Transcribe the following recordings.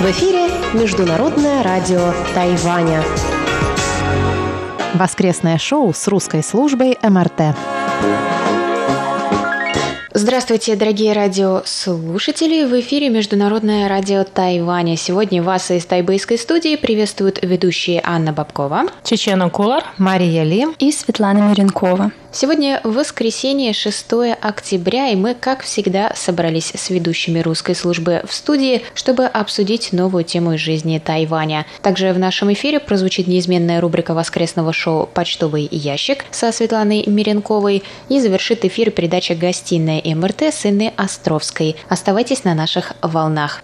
В эфире Международное радио Тайваня. Воскресное шоу с русской службой МРТ. Здравствуйте, дорогие радиослушатели! В эфире Международное радио Тайваня. Сегодня вас из тайбэйской студии приветствуют ведущие Анна Бабкова, Чечена Кулар, Мария Ли и Светлана Миренкова. Сегодня воскресенье, 6 октября, и мы, как всегда, собрались с ведущими русской службы в студии, чтобы обсудить новую тему из жизни Тайваня. Также в нашем эфире прозвучит неизменная рубрика воскресного шоу «Почтовый ящик» со Светланой Миренковой и завершит эфир передача «Гостиная МРТ» с Инной Островской. Оставайтесь на наших волнах.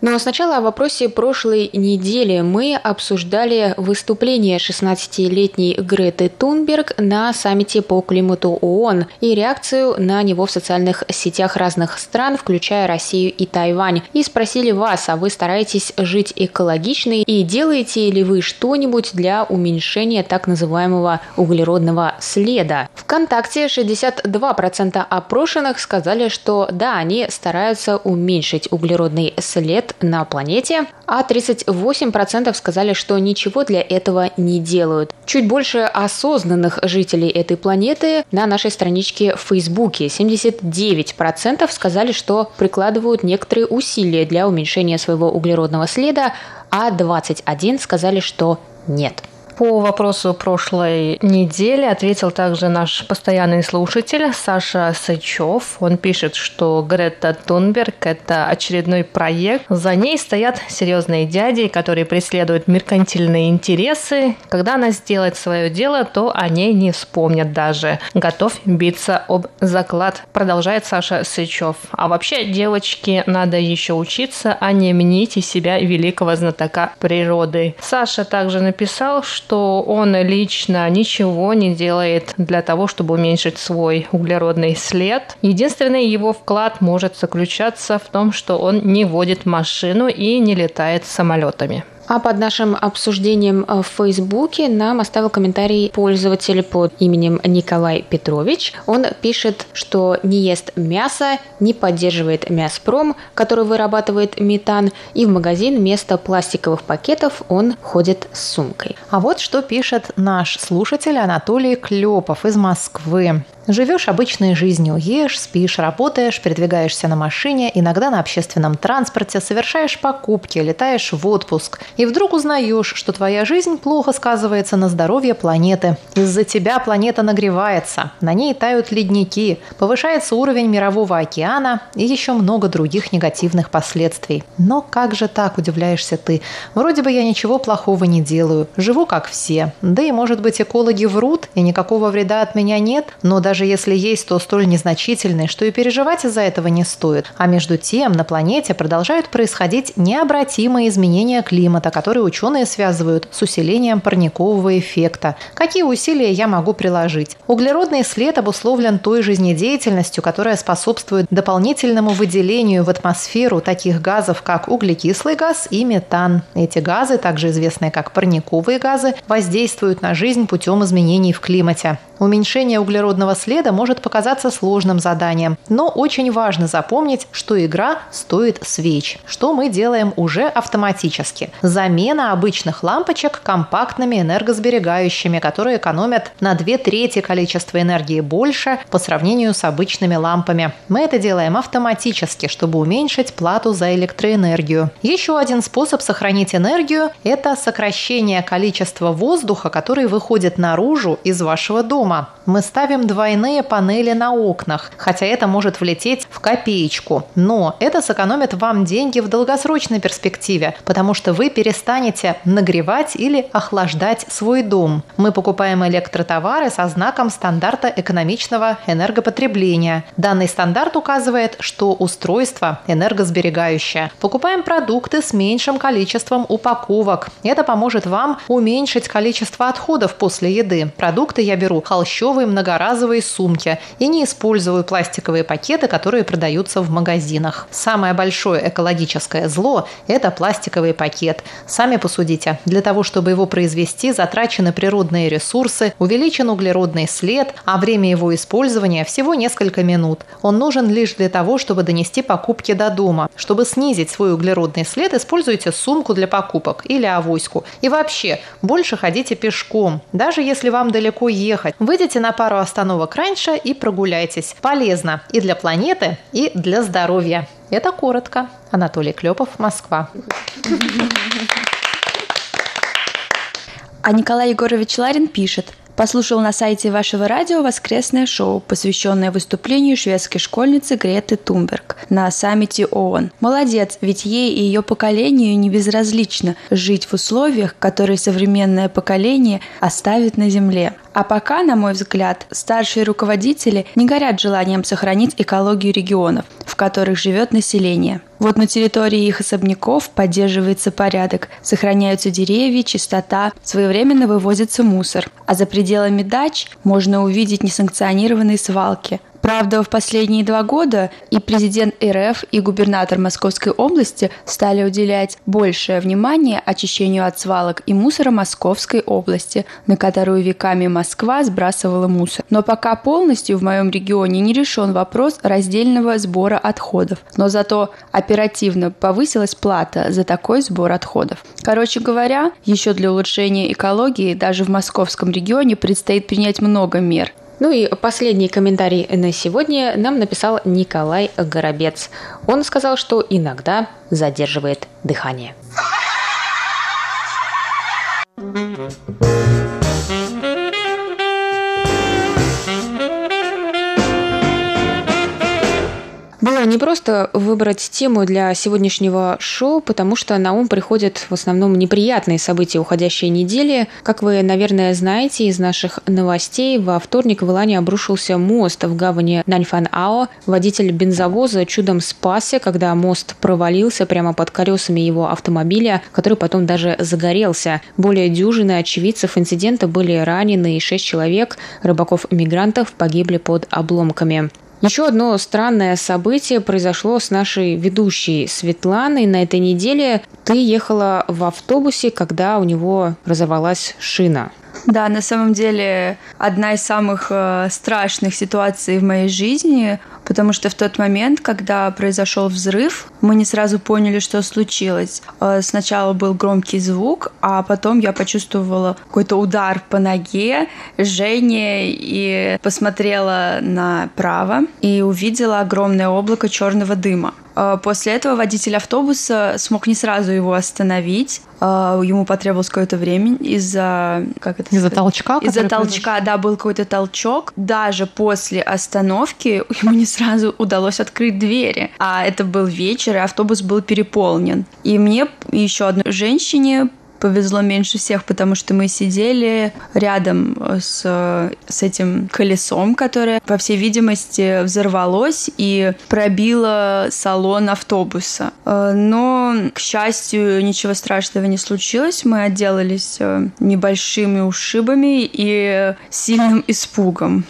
Но сначала о вопросе прошлой недели. Мы обсуждали выступление 16-летней Греты Тунберг на саммите по климату ООН и реакцию на него в социальных сетях разных стран, включая Россию и Тайвань. И спросили вас, а вы стараетесь жить экологично и делаете ли вы что-нибудь для уменьшения так называемого углеродного следа? Вконтакте 62% опрошенных сказали, что да, они стараются уменьшить углеродный след на планете, а 38% сказали, что ничего для этого не делают. Чуть больше осознанных жителей этой планеты на нашей страничке в Фейсбуке. 79% сказали, что прикладывают некоторые усилия для уменьшения своего углеродного следа, а 21% сказали, что нет. По вопросу прошлой недели ответил также наш постоянный слушатель Саша Сычев. Он пишет, что Грета Тунберг – это очередной проект. За ней стоят серьезные дяди, которые преследуют меркантильные интересы. Когда она сделает свое дело, то о ней не вспомнят даже. Готов биться об заклад, продолжает Саша Сычев. А вообще, девочки, надо еще учиться, а не мните себя великого знатока природы. Саша также написал, что что он лично ничего не делает для того, чтобы уменьшить свой углеродный след. Единственный его вклад может заключаться в том, что он не водит машину и не летает самолетами. А под нашим обсуждением в Фейсбуке нам оставил комментарий пользователь под именем Николай Петрович. Он пишет, что не ест мясо, не поддерживает мяспром, который вырабатывает метан, и в магазин вместо пластиковых пакетов он ходит с сумкой. А вот что пишет наш слушатель Анатолий Клепов из Москвы. Живешь обычной жизнью, ешь, спишь, работаешь, передвигаешься на машине, иногда на общественном транспорте, совершаешь покупки, летаешь в отпуск. И вдруг узнаешь, что твоя жизнь плохо сказывается на здоровье планеты. Из-за тебя планета нагревается, на ней тают ледники, повышается уровень мирового океана и еще много других негативных последствий. Но как же так, удивляешься ты? Вроде бы я ничего плохого не делаю, живу как все. Да и может быть экологи врут, и никакого вреда от меня нет, но даже если есть, то столь незначительный, что и переживать из-за этого не стоит. А между тем на планете продолжают происходить необратимые изменения климата, которые ученые связывают с усилением парникового эффекта. Какие усилия я могу приложить? Углеродный след обусловлен той жизнедеятельностью, которая способствует дополнительному выделению в атмосферу таких газов, как углекислый газ и метан. Эти газы, также известные как парниковые газы, воздействуют на жизнь путем изменений в климате. Уменьшение углеродного следа может показаться сложным заданием, но очень важно запомнить, что игра стоит свеч, что мы делаем уже автоматически. Замена обычных лампочек компактными энергосберегающими, которые экономят на две трети количества энергии больше по сравнению с обычными лампами. Мы это делаем автоматически, чтобы уменьшить плату за электроэнергию. Еще один способ сохранить энергию – это сокращение количества воздуха, который выходит наружу из вашего дома. Мы ставим двойные панели на окнах, хотя это может влететь в копеечку. Но это сэкономит вам деньги в долгосрочной перспективе, потому что вы перестанете нагревать или охлаждать свой дом. Мы покупаем электротовары со знаком стандарта экономичного энергопотребления. Данный стандарт указывает, что устройство энергосберегающее. Покупаем продукты с меньшим количеством упаковок. Это поможет вам уменьшить количество отходов после еды. Продукты я беру холщовые многоразовые сумки и не использую пластиковые пакеты, которые продаются в магазинах. Самое большое экологическое зло – это пластиковый пакет. Сами посудите. Для того, чтобы его произвести, затрачены природные ресурсы, увеличен углеродный след, а время его использования всего несколько минут. Он нужен лишь для того, чтобы донести покупки до дома. Чтобы снизить свой углеродный след, используйте сумку для покупок или авоську. И вообще, больше ходите пешком. Даже если вам далеко ехать, выйдите на пару остановок раньше и прогуляйтесь. Полезно и для планеты, и для здоровья. Это коротко. Анатолий Клепов, Москва. А Николай Егорович Ларин пишет – Послушал на сайте вашего радио воскресное шоу, посвященное выступлению шведской школьницы Греты Тумберг на саммите ООН. Молодец, ведь ей и ее поколению не безразлично жить в условиях, которые современное поколение оставит на Земле. А пока, на мой взгляд, старшие руководители не горят желанием сохранить экологию регионов, в которых живет население. Вот на территории их особняков поддерживается порядок, сохраняются деревья, чистота, своевременно вывозится мусор. А за пределами дач можно увидеть несанкционированные свалки, Правда, в последние два года и президент РФ, и губернатор Московской области стали уделять большее внимание очищению от свалок и мусора Московской области, на которую веками Москва сбрасывала мусор. Но пока полностью в моем регионе не решен вопрос раздельного сбора отходов. Но зато оперативно повысилась плата за такой сбор отходов. Короче говоря, еще для улучшения экологии даже в московском регионе предстоит принять много мер. Ну и последний комментарий на сегодня нам написал Николай Горобец. Он сказал, что иногда задерживает дыхание. Было не просто выбрать тему для сегодняшнего шоу, потому что на ум приходят в основном неприятные события уходящей недели. Как вы, наверное, знаете из наших новостей, во вторник в Илане обрушился мост в гавани Наньфан-Ао. Водитель бензовоза чудом спасся, когда мост провалился прямо под колесами его автомобиля, который потом даже загорелся. Более дюжины очевидцев инцидента были ранены, и шесть человек, рыбаков-мигрантов, погибли под обломками. Еще одно странное событие произошло с нашей ведущей Светланой. На этой неделе ты ехала в автобусе, когда у него разорвалась шина. Да, на самом деле одна из самых э, страшных ситуаций в моей жизни, потому что в тот момент, когда произошел взрыв, мы не сразу поняли, что случилось. Э, сначала был громкий звук, а потом я почувствовала какой-то удар по ноге, жжение и посмотрела направо и увидела огромное облако черного дыма. Э, после этого водитель автобуса смог не сразу его остановить. Э, ему потребовалось какое-то время из-за... Как это из-за толчка? Из-за толчка, да, был какой-то толчок. Даже после остановки ему не сразу удалось открыть двери. А это был вечер, и автобус был переполнен. И мне еще одной женщине повезло меньше всех, потому что мы сидели рядом с, с этим колесом, которое, по всей видимости, взорвалось и пробило салон автобуса. Э, но, к счастью, ничего страшного не случилось. Мы отделались э, небольшими ушибами и сильным испугом.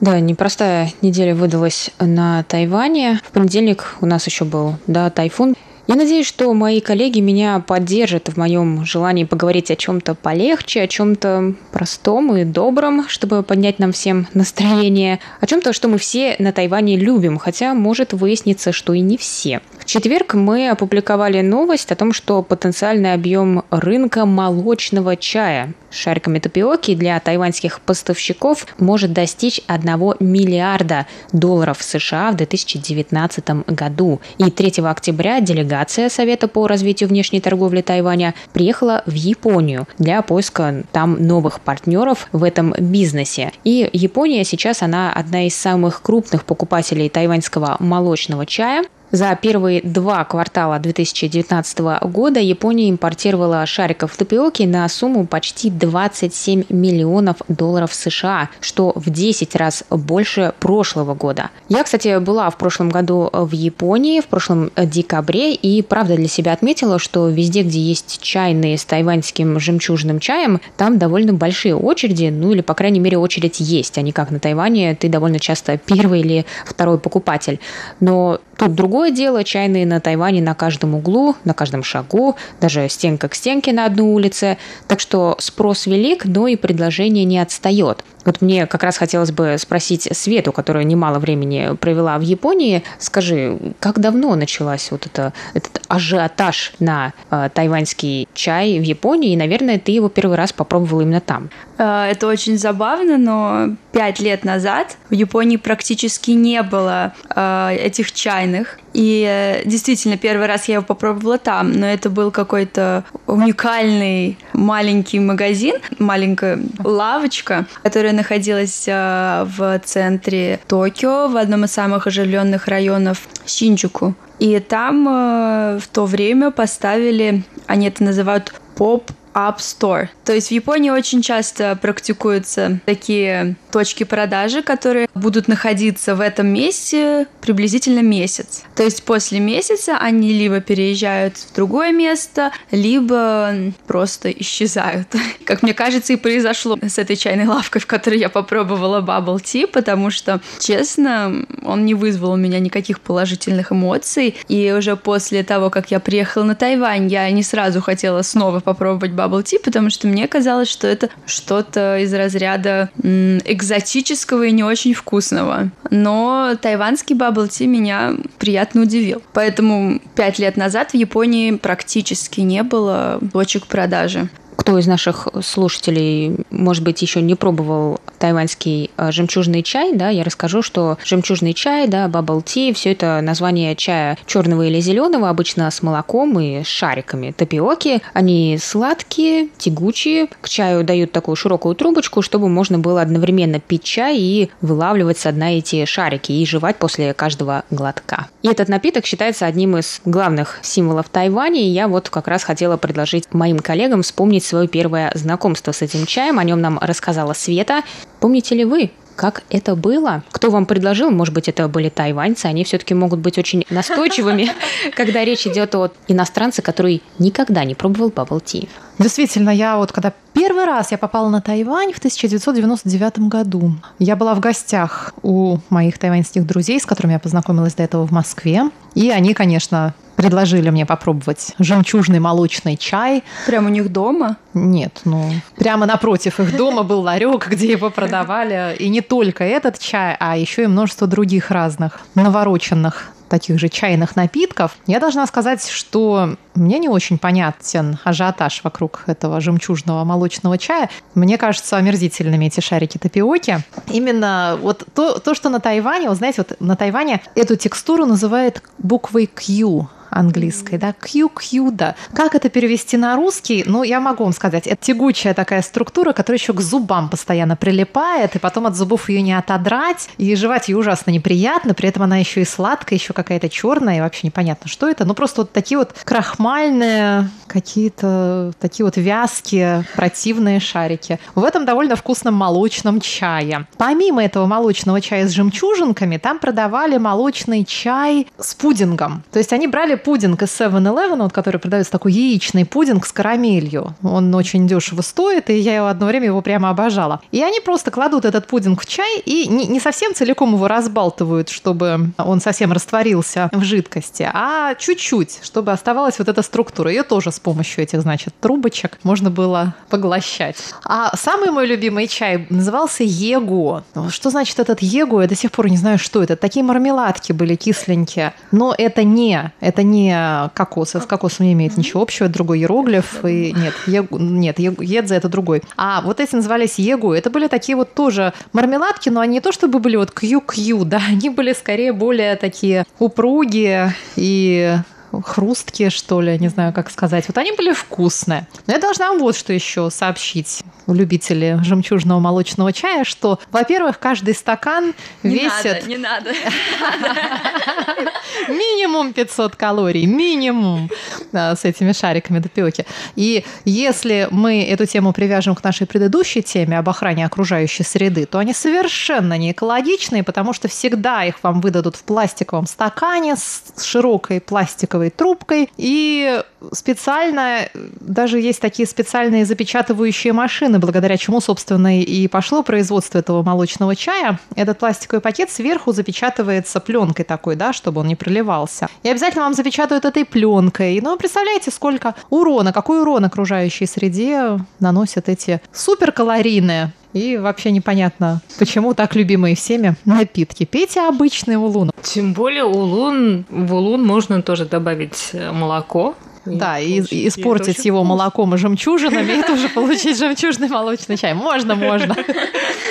Да, непростая неделя выдалась на Тайване. В понедельник у нас еще был да, тайфун. Я надеюсь, что мои коллеги меня поддержат в моем желании поговорить о чем-то полегче, о чем-то простом и добром, чтобы поднять нам всем настроение, о чем-то, что мы все на Тайване любим, хотя может выясниться, что и не все. В четверг мы опубликовали новость о том, что потенциальный объем рынка молочного чая шариками тапиоки для тайваньских поставщиков может достичь 1 миллиарда долларов США в 2019 году. И 3 октября делегация Совета по развитию внешней торговли Тайваня приехала в Японию для поиска там новых партнеров в этом бизнесе. И Япония сейчас она одна из самых крупных покупателей тайваньского молочного чая. За первые два квартала 2019 года Япония импортировала шариков тапиоки на сумму почти 27 миллионов долларов США, что в 10 раз больше прошлого года. Я, кстати, была в прошлом году в Японии, в прошлом декабре, и правда для себя отметила, что везде, где есть чайные с тайваньским жемчужным чаем, там довольно большие очереди, ну или, по крайней мере, очередь есть, а не как на Тайване, ты довольно часто первый или второй покупатель. Но тут другое Другое дело, чайные на Тайване на каждом углу, на каждом шагу, даже стенка к стенке на одной улице. Так что спрос велик, но и предложение не отстает. Вот мне как раз хотелось бы спросить Свету, которая немало времени провела в Японии. Скажи, как давно началась вот это, этот ажиотаж на э, тайваньский чай в Японии? И, наверное, ты его первый раз попробовала именно там. Э, это очень забавно, но пять лет назад в Японии практически не было э, этих чайных. И э, действительно, первый раз я его попробовала там, но это был какой-то уникальный маленький магазин, маленькая лавочка, которая находилась э, в центре Токио, в одном из самых оживленных районов Шинджуку. И там э, в то время поставили, они это называют поп App Store. То есть в Японии очень часто практикуются такие точки продажи, которые будут находиться в этом месте приблизительно месяц. То есть после месяца они либо переезжают в другое место, либо просто исчезают. Как мне кажется, и произошло с этой чайной лавкой, в которой я попробовала Bubble Tea, потому что, честно, он не вызвал у меня никаких положительных эмоций. И уже после того, как я приехала на Тайвань, я не сразу хотела снова попробовать Bubble Tea, потому что мне казалось, что это что-то из разряда экзотического и не очень вкусного. Но тайванский Bubble Tea меня приятно удивил. Поэтому пять лет назад в Японии практически не было точек продажи кто из наших слушателей, может быть, еще не пробовал тайваньский э, жемчужный чай, да, я расскажу, что жемчужный чай, да, bubble tea, все это название чая черного или зеленого, обычно с молоком и с шариками тапиоки. Они сладкие, тягучие, к чаю дают такую широкую трубочку, чтобы можно было одновременно пить чай и вылавливать со дна эти шарики и жевать после каждого глотка. И этот напиток считается одним из главных символов Тайваня, и я вот как раз хотела предложить моим коллегам вспомнить свое первое знакомство с этим чаем. О нем нам рассказала Света. Помните ли вы, как это было? Кто вам предложил? Может быть, это были тайваньцы. Они все-таки могут быть очень настойчивыми, когда речь идет о иностранце, который никогда не пробовал bubble tea. Действительно, я вот когда первый раз я попала на Тайвань в 1999 году, я была в гостях у моих тайваньских друзей, с которыми я познакомилась до этого в Москве. И они, конечно, предложили мне попробовать жемчужный молочный чай. Прямо у них дома? Нет, ну, прямо напротив их дома был ларек, где его продавали. И не только этот чай, а еще и множество других разных навороченных таких же чайных напитков. Я должна сказать, что мне не очень понятен ажиотаж вокруг этого жемчужного молочного чая. Мне кажется омерзительными эти шарики тапиоки. Именно вот то, то что на Тайване, вы знаете, вот на Тайване эту текстуру называют буквой Q английской, да, QQ, да. Как это перевести на русский? Ну, я могу вам сказать, это тягучая такая структура, которая еще к зубам постоянно прилипает, и потом от зубов ее не отодрать, и жевать ее ужасно неприятно, при этом она еще и сладкая, еще какая-то черная, и вообще непонятно, что это. Ну, просто вот такие вот крахмальные, какие-то такие вот вязкие, противные шарики. В этом довольно вкусном молочном чае. Помимо этого молочного чая с жемчужинками, там продавали молочный чай с пудингом. То есть они брали пудинг из 7-Eleven, вот, который продается такой яичный пудинг с карамелью. Он очень дешево стоит, и я его одно время его прямо обожала. И они просто кладут этот пудинг в чай и не, не совсем целиком его разбалтывают, чтобы он совсем растворился в жидкости, а чуть-чуть, чтобы оставалась вот эта структура. Ее тоже с помощью этих, значит, трубочек можно было поглощать. А самый мой любимый чай назывался Его. Что значит этот Его? Я до сих пор не знаю, что это. Такие мармеладки были кисленькие. Но это не, это не не кокосы. С кокосом не имеет ничего общего, это другой иероглиф. И нет, егу, нет, едзе это другой. А вот эти назывались егу. Это были такие вот тоже мармеладки, но они не то чтобы были вот кью-кью, да, они были скорее более такие упругие и хрусткие, что ли, не знаю, как сказать. Вот они были вкусные. Но я должна вам вот что еще сообщить любители жемчужного молочного чая, что, во-первых, каждый стакан не весит... Надо, не надо. Минимум 500 калорий, минимум с этими шариками допеки. И если мы эту тему привяжем к нашей предыдущей теме об охране окружающей среды, то они совершенно не экологичные, потому что всегда их вам выдадут в пластиковом стакане с широкой пластиковой пластиковой трубкой. И специально, даже есть такие специальные запечатывающие машины, благодаря чему, собственно, и пошло производство этого молочного чая. Этот пластиковый пакет сверху запечатывается пленкой такой, да, чтобы он не проливался. И обязательно вам запечатают этой пленкой. Ну, представляете, сколько урона, какой урон окружающей среде наносят эти суперкалорийные и вообще непонятно, почему так любимые всеми напитки. Пейте обычный улун. Тем более улун, в улун можно тоже добавить э, да, и, и испортить его молоком и жемчужинами, и тоже получить жемчужный молочный чай. Можно, можно.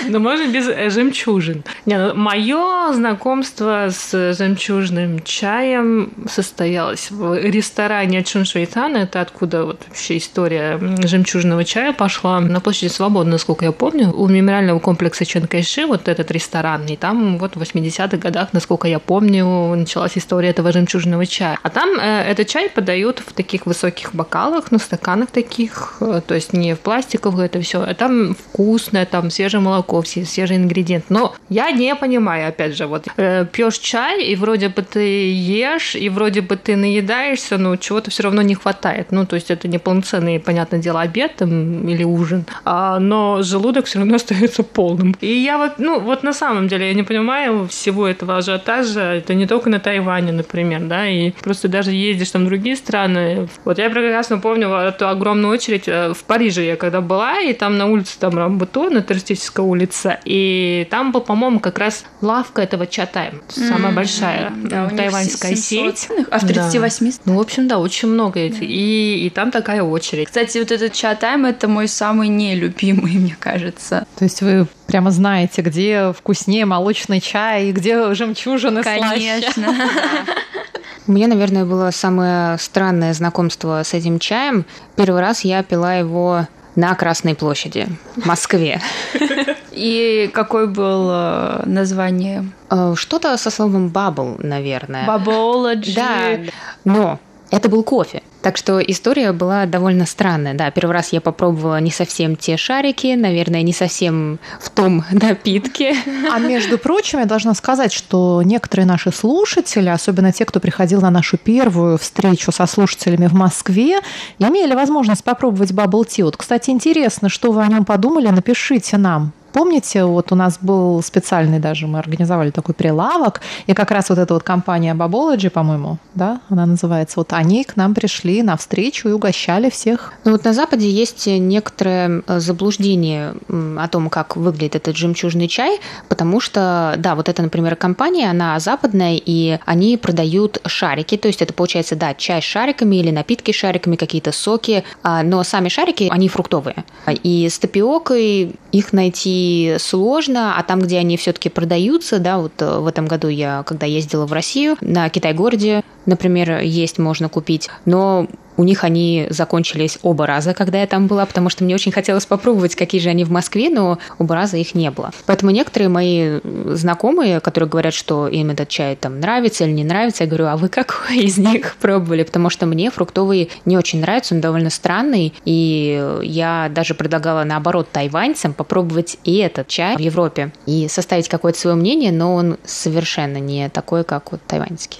Но можно без э, жемчужин. Не, ну, мое знакомство с жемчужным чаем состоялось в ресторане Чуншуйтан. Это откуда вот вообще история жемчужного чая пошла. На площади Свободы, насколько я помню, у мемориального комплекса Чанкайши, вот этот ресторан. И там вот в 80-х годах, насколько я помню, началась история этого жемчужного чая. А там э, этот чай подают в таких высоких бокалах, ну, стаканах таких, э, то есть не в пластиковых это все, а там вкусное, там свежее молоко, все свежие ингредиенты. Но я не понимаю, опять же, вот э, пьешь чай, и вроде бы ты ешь, и вроде бы ты наедаешься, но чего-то все равно не хватает. Ну, то есть это не полноценный, понятное дело, обед там, или ужин, а, но желудок все равно остается полным. И я вот, ну, вот на самом деле я не понимаю всего этого ажиотажа. Это не только на Тайване, например, да, и просто даже ездишь там в другие страны, вот я прекрасно помню эту огромную очередь э, в Париже я когда была, и там на улице там Рамбуто, на туристическая улица, и там был, по-моему, как раз лавка этого чатайм, самая большая да, тайваньская сеть. А в 38 да. Ну, в общем, да, очень много этих. И, и там такая очередь. Кстати, вот этот чатайм это мой самый нелюбимый, мне кажется. То есть вы прямо знаете, где вкуснее молочный чай и где жемчужины Конечно. слаще. У меня, наверное, было самое странное знакомство с этим чаем. Первый раз я пила его на Красной площади в Москве. И какое было название? Э, что-то со словом bubble, наверное. Bubology. Да, но это был кофе. Так что история была довольно странная. Да, первый раз я попробовала не совсем те шарики, наверное, не совсем в том напитке. А между прочим, я должна сказать, что некоторые наши слушатели, особенно те, кто приходил на нашу первую встречу со слушателями в Москве, имели возможность попробовать Bubble Tea. Вот, кстати, интересно, что вы о нем подумали, напишите нам. Помните, вот у нас был специальный даже, мы организовали такой прилавок, и как раз вот эта вот компания Babology, по-моему, да, она называется, вот они к нам пришли на встречу и угощали всех. Ну вот на Западе есть некоторое э, заблуждение о том, как выглядит этот жемчужный чай, потому что, да, вот эта, например, компания, она западная, и они продают шарики, то есть это получается, да, чай с шариками или напитки с шариками, какие-то соки, а, но сами шарики, они фруктовые. И с тапиокой их найти сложно, а там, где они все-таки продаются, да, вот э, в этом году я, когда ездила в Россию, на Китай-городе, например, есть можно купить, но у них они закончились оба раза, когда я там была, потому что мне очень хотелось попробовать, какие же они в Москве, но оба раза их не было. Поэтому некоторые мои знакомые, которые говорят, что им этот чай там нравится или не нравится, я говорю, а вы какой из них пробовали? Потому что мне фруктовый не очень нравится, он довольно странный, и я даже предлагала наоборот тайваньцам попробовать и этот чай в Европе и составить какое-то свое мнение, но он совершенно не такой, как вот тайваньский.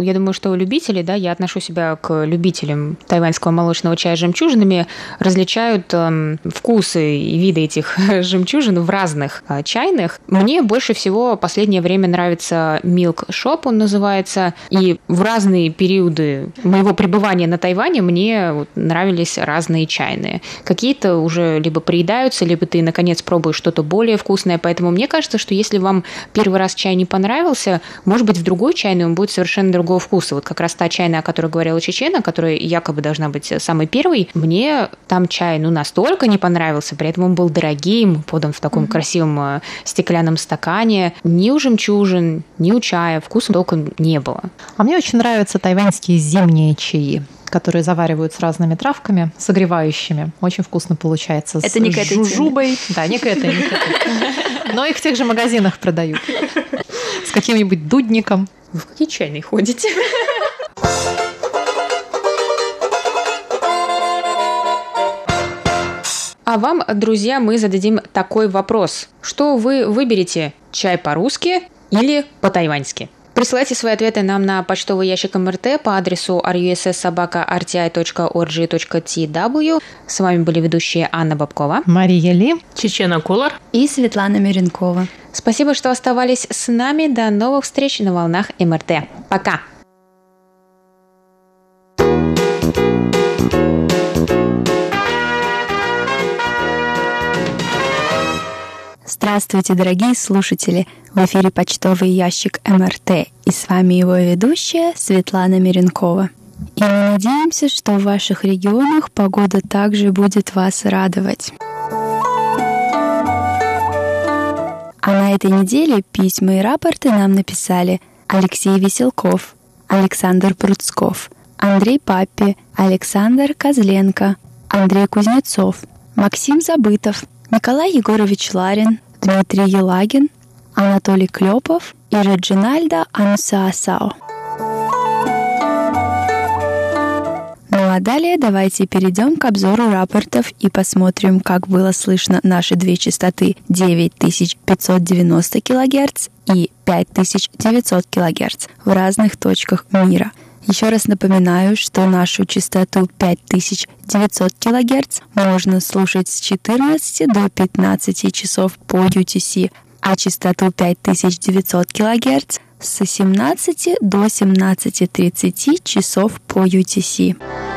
Я думаю, что любители, да, я отношу себя к любителям тайваньского молочного чая с жемчужинами, различают э, вкусы и виды этих жемчужин в разных э, чайных. Мне больше всего последнее время нравится Milk Shop, он называется, и в разные периоды моего пребывания на Тайване мне вот, нравились разные чайные. Какие-то уже либо приедаются, либо ты, наконец, пробуешь что-то более вкусное, поэтому мне кажется, что если вам первый раз чай не понравился, может быть, в другой чайный он будет совершенно другой другого вкуса. Вот как раз та чайная, о которой говорила Чечена, которая якобы должна быть самой первой, мне там чай ну настолько не понравился, при этом он был дорогим, подан в таком mm-hmm. красивом э, стеклянном стакане. Ни у жемчужин, ни у чая вкуса толком не было. А мне очень нравятся тайваньские зимние чаи которые заваривают с разными травками, согревающими. Очень вкусно получается. Это с не к этой жужубой. Теме. Да, не к этой, не к этой. Но их в тех же магазинах продают. Каким-нибудь дудником. Вы в какие чайные ходите? А вам, друзья, мы зададим такой вопрос. Что вы выберете? Чай по-русски или по-тайваньски. Присылайте свои ответы нам на почтовый ящик МРТ по адресу russsobaka.rti.org.tw. С вами были ведущие Анна Бабкова, Мария Ли, Чечена Кулар и Светлана Миренкова. Спасибо, что оставались с нами. До новых встреч на волнах МРТ. Пока! Здравствуйте, дорогие слушатели! В эфире почтовый ящик МРТ, и с вами его ведущая Светлана Миренкова. И мы надеемся, что в ваших регионах погода также будет вас радовать. А на этой неделе письма и рапорты нам написали Алексей Веселков, Александр Пруцков, Андрей Паппи, Александр Козленко, Андрей Кузнецов, Максим Забытов, Николай Егорович Ларин, Дмитрий Елагин, Анатолий Клепов и Реджинальдо Анусаасао. Далее давайте перейдем к обзору рапортов и посмотрим, как было слышно наши две частоты 9590 кГц и 5900 кГц в разных точках мира – еще раз напоминаю, что нашу частоту 5900 кГц можно слушать с 14 до 15 часов по UTC, а частоту 5900 кГц с 17 до 17.30 часов по UTC.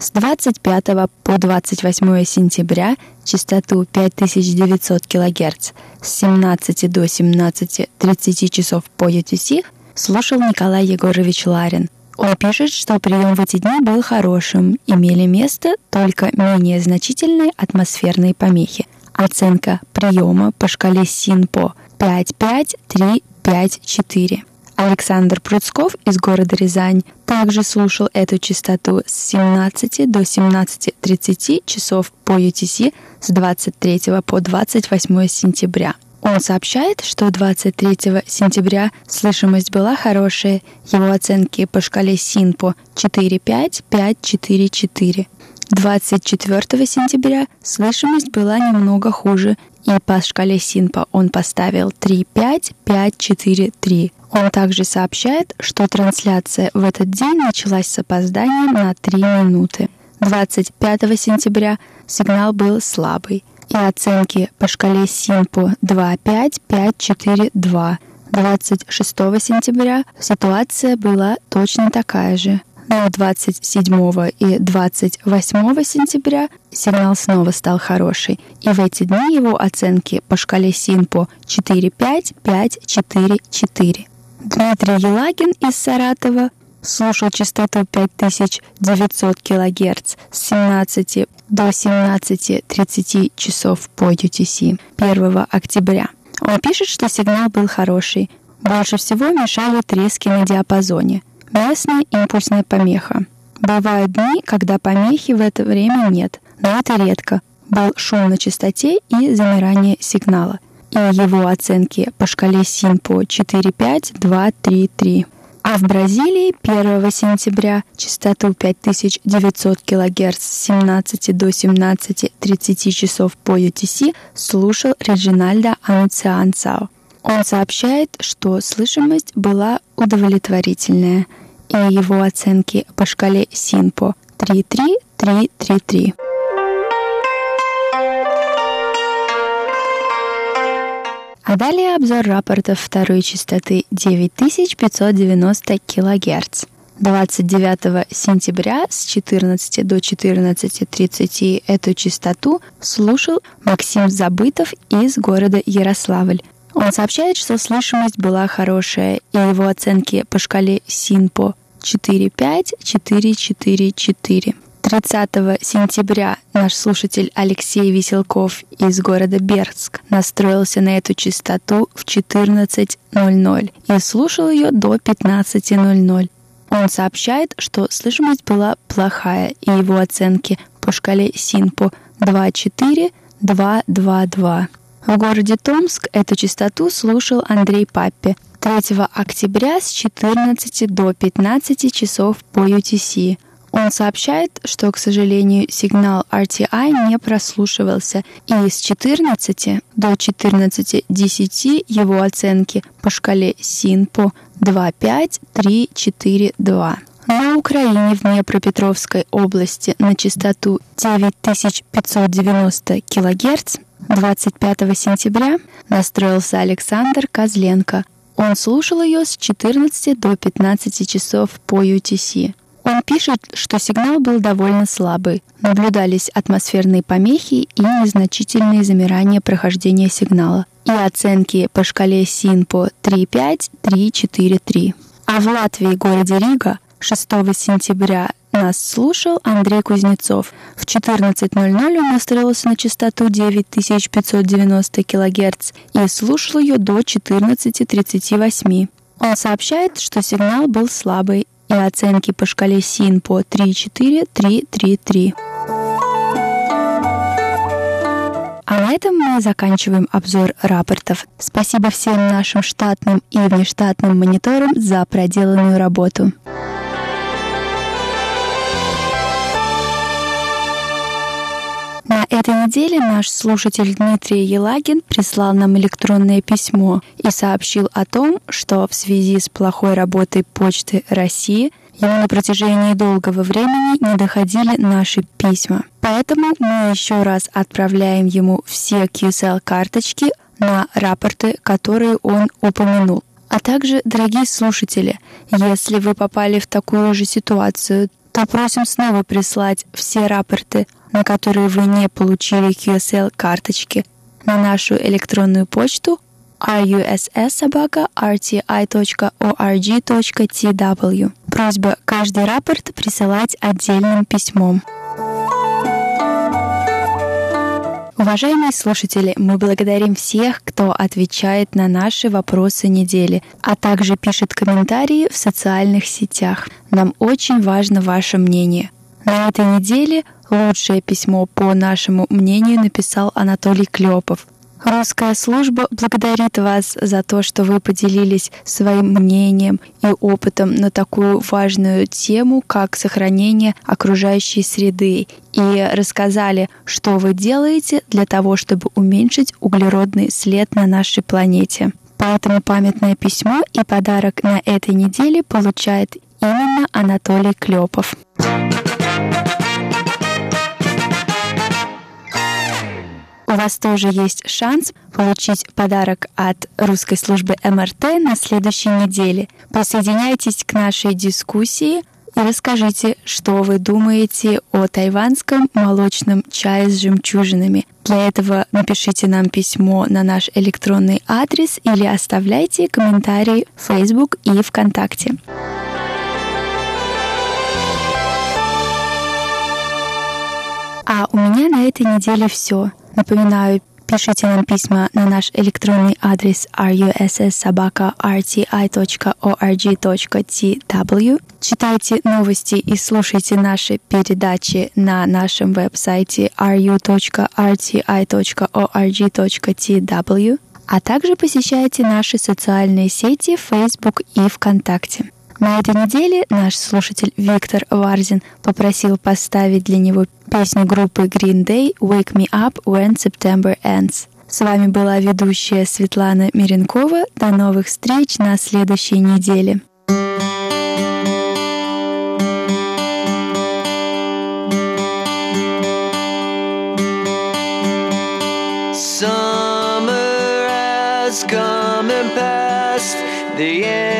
С 25 по 28 сентября частоту 5900 кГц с 17 до 17.30 часов по UTC слушал Николай Егорович Ларин. Он пишет, что прием в эти дни был хорошим, имели место только менее значительные атмосферные помехи. Оценка приема по шкале СИНПО 5-5-3-5-4. Александр Пруцков из города Рязань также слушал эту частоту с 17 до 17.30 часов по UTC с 23 по 28 сентября. Он сообщает, что 23 сентября слышимость была хорошая, его оценки по шкале СИНПО 4-5-5-4-4. 24 сентября слышимость была немного хуже, и по шкале СИНПО он поставил 3-5-5-4-3. Он также сообщает, что трансляция в этот день началась с опозданием на 3 минуты. 25 сентября сигнал был слабый, и оценки по шкале СИМПО 2.5.5.4.2. 26 сентября ситуация была точно такая же. Но 27 и 28 сентября сигнал снова стал хороший, и в эти дни его оценки по шкале СИМПО 4.5.5.4.4. Дмитрий Елагин из Саратова слушал частоту 5900 кГц с 17 до 17.30 часов по UTC 1 октября. Он пишет, что сигнал был хороший. Больше всего мешали трески на диапазоне. Местная импульсная помеха. Бывают дни, когда помехи в это время нет, но это редко. Был шум на частоте и замирание сигнала – и его оценки по шкале СИНПО 45233. А в Бразилии 1 сентября частоту 5900 кГц с 17 до 17.30 часов по UTC слушал Реджинальдо Ануциансао. Он сообщает, что слышимость была удовлетворительная, и его оценки по шкале СИНПО 33333. А далее обзор рапортов второй частоты 9590 кГц. 29 сентября с 14 до 14.30 эту частоту слушал Максим Забытов из города Ярославль. Он сообщает, что слышимость была хорошая, и его оценки по шкале СИНПО 4.5-4.4.4. 30 сентября наш слушатель Алексей Веселков из города Бердск настроился на эту частоту в 14.00 и слушал ее до 15.00. Он сообщает, что слышимость была плохая, и его оценки по шкале СИНПО 2.4-2.2.2. В городе Томск эту частоту слушал Андрей Паппи 3 октября с 14 до 15 часов по UTC – Он сообщает, что, к сожалению, сигнал RTI не прослушивался, и с 14 до 14.10 его оценки по шкале СИНПО 2.5, 3, 4, 2. На Украине в Днепропетровской области на частоту 9590 кГц 25 сентября настроился Александр Козленко. Он слушал ее с 14 до 15 часов по UTC. Он пишет, что сигнал был довольно слабый. Наблюдались атмосферные помехи и незначительные замирания прохождения сигнала. И оценки по шкале СИНПО 3.5, 3.4.3. А в Латвии, городе Рига, 6 сентября нас слушал Андрей Кузнецов. В 14.00 он настроился на частоту 9590 кГц и слушал ее до 14.38. Он сообщает, что сигнал был слабый и оценки по шкале СИН по 3.4, 3.3.3. А на этом мы заканчиваем обзор рапортов. Спасибо всем нашим штатным и внештатным мониторам за проделанную работу. Этой неделе наш слушатель Дмитрий Елагин прислал нам электронное письмо и сообщил о том, что в связи с плохой работой Почты России ему на протяжении долгого времени не доходили наши письма. Поэтому мы еще раз отправляем ему все QSL-карточки на рапорты, которые он упомянул. А также, дорогие слушатели, если вы попали в такую же ситуацию, то просим снова прислать все рапорты на которые вы не получили QSL-карточки, на нашу электронную почту russsobaka.rti.org.tw. Просьба каждый рапорт присылать отдельным письмом. Уважаемые слушатели, мы благодарим всех, кто отвечает на наши вопросы недели, а также пишет комментарии в социальных сетях. Нам очень важно ваше мнение. На этой неделе Лучшее письмо, по нашему мнению, написал Анатолий Клепов. Русская служба благодарит вас за то, что вы поделились своим мнением и опытом на такую важную тему, как сохранение окружающей среды, и рассказали, что вы делаете для того, чтобы уменьшить углеродный след на нашей планете. Поэтому памятное письмо и подарок на этой неделе получает именно Анатолий Клепов. У вас тоже есть шанс получить подарок от русской службы МРТ на следующей неделе. Присоединяйтесь к нашей дискуссии и расскажите, что вы думаете о тайванском молочном чае с жемчужинами. Для этого напишите нам письмо на наш электронный адрес или оставляйте комментарии в Facebook и ВКонтакте. А у меня на этой неделе все. Напоминаю, пишите нам письма на наш электронный адрес russsobaka.rti.org.tw. Читайте новости и слушайте наши передачи на нашем веб-сайте ru.rti.org.tw, а также посещайте наши социальные сети Facebook и ВКонтакте. На этой неделе наш слушатель Виктор Варзин попросил поставить для него песню группы Green Day «Wake Me Up When September Ends». С вами была ведущая Светлана Миренкова. До новых встреч на следующей неделе. Summer has come and passed. The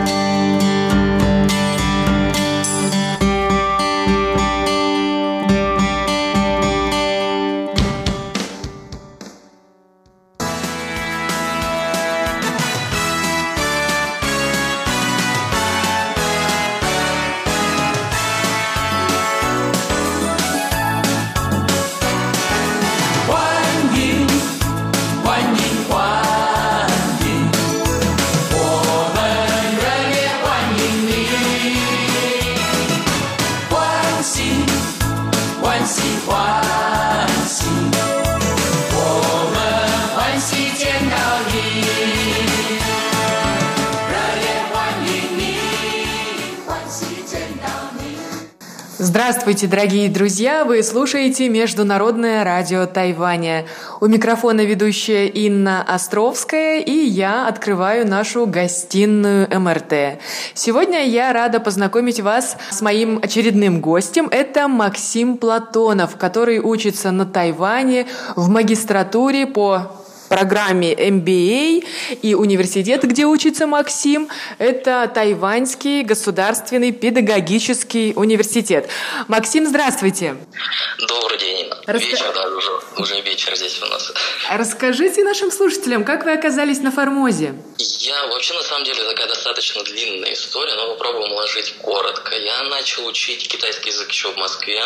Здравствуйте, дорогие друзья! Вы слушаете Международное радио Тайваня. У микрофона ведущая Инна Островская, и я открываю нашу гостиную МРТ. Сегодня я рада познакомить вас с моим очередным гостем. Это Максим Платонов, который учится на Тайване в магистратуре по программе MBA и университет, где учится Максим, это Тайваньский государственный педагогический университет. Максим, здравствуйте. Добрый день. Раска... Вечер, да, уже, уже вечер здесь у нас. Расскажите нашим слушателям, как вы оказались на Формозе? Я вообще, на самом деле, такая достаточно длинная история, но попробуем уложить коротко. Я начал учить китайский язык еще в Москве.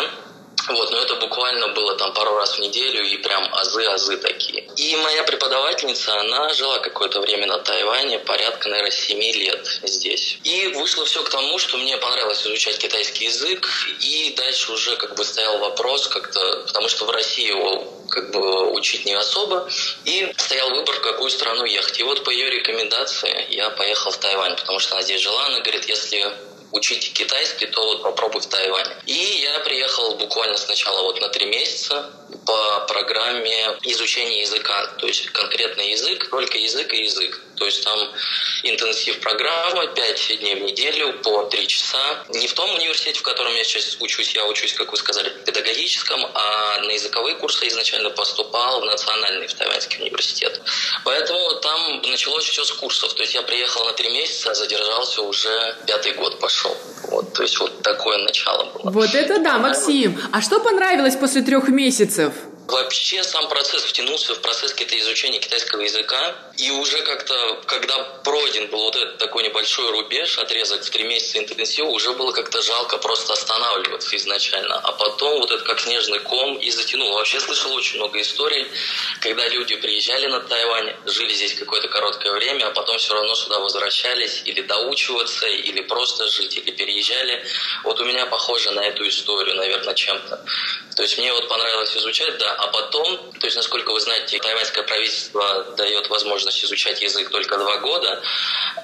Вот, но это буквально было там пару раз в неделю и прям азы-азы такие. И моя преподавательница, она жила какое-то время на Тайване, порядка, наверное, 7 лет здесь. И вышло все к тому, что мне понравилось изучать китайский язык, и дальше уже как бы стоял вопрос как-то, потому что в России его как бы учить не особо, и стоял выбор, в какую страну ехать. И вот по ее рекомендации я поехал в Тайвань, потому что она здесь жила, она говорит, если учить китайский, то вот попробуй в Тайване. И я приехал буквально сначала вот на три месяца по программе изучения языка, то есть конкретный язык, только язык и язык. То есть там интенсив программа, 5 дней в неделю по 3 часа. Не в том университете, в котором я сейчас учусь, я учусь, как вы сказали, в педагогическом, а на языковые курсы изначально поступал в национальный, в Тайваньский университет. Поэтому там началось все с курсов. То есть я приехал на 3 месяца, задержался уже пятый год пошел. Вот, то есть вот такое начало было. Вот это да, Максим. А что понравилось после трех месяцев? Вообще сам процесс втянулся в процесс изучения китайского языка. И уже как-то, когда пройден был вот этот такой небольшой рубеж, отрезок в три месяца интенсива, уже было как-то жалко просто останавливаться изначально. А потом вот это как снежный ком и затянул. Вообще слышал очень много историй, когда люди приезжали на Тайвань, жили здесь какое-то короткое время, а потом все равно сюда возвращались или доучиваться, или просто жить, или переезжали. Вот у меня похоже на эту историю, наверное, чем-то. То есть мне вот понравилось изучать, да, а потом, то есть, насколько вы знаете, тайваньское правительство дает возможность изучать язык только два года,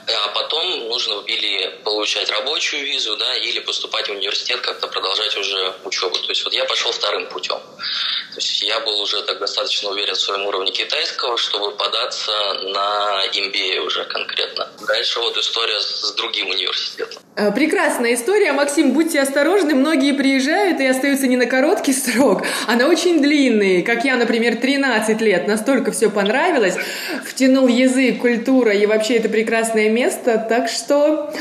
а потом нужно или получать рабочую визу, да, или поступать в университет, как-то продолжать уже учебу. То есть вот я пошел вторым путем. То есть я был уже так достаточно уверен в своем уровне китайского, чтобы податься на MBA уже конкретно. Дальше вот история с другим университетом. Э, прекрасная история. Максим, будьте осторожны. Многие приезжают и остаются не на короткий срок, а на очень длинный. Как я, например, 13 лет. Настолько все понравилось. Втянул язык, культура и вообще это прекрасное место. Так что,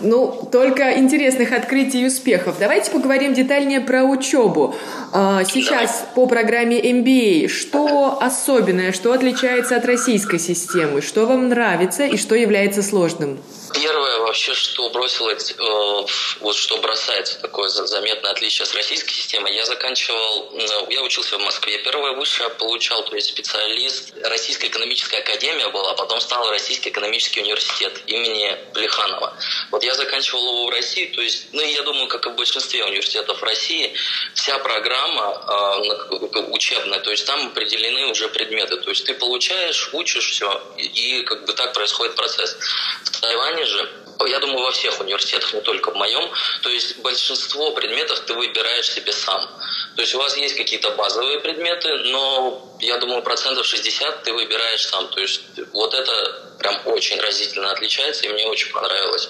ну, только интересных открытий и успехов. Давайте поговорим детальнее про учебу. А, сейчас по программе MBA. Что особенное, что отличается от российской системы? Что вам нравится и что является сложным? Первое вообще, что бросилось, э, вот что бросается такое заметное отличие с российской системой, я заканчивал, я учился в Москве, первое высшее получал, то есть специалист, Российская экономическая академия была, а потом стал Российский экономический университет имени Плеханова. Вот я заканчивал его в России, то есть, ну, я думаю, как и в большинстве университетов России, вся программа э, учебная, то есть там определены уже предметы, то есть ты получаешь, учишь все, и, как бы так происходит процесс. В Тайване же, я думаю, во всех университетах, не только в моем, то есть большинство предметов ты выбираешь себе сам. То есть у вас есть какие-то базовые предметы, но я думаю, процентов 60 ты выбираешь сам. То есть вот это прям очень разительно отличается, и мне очень понравилось.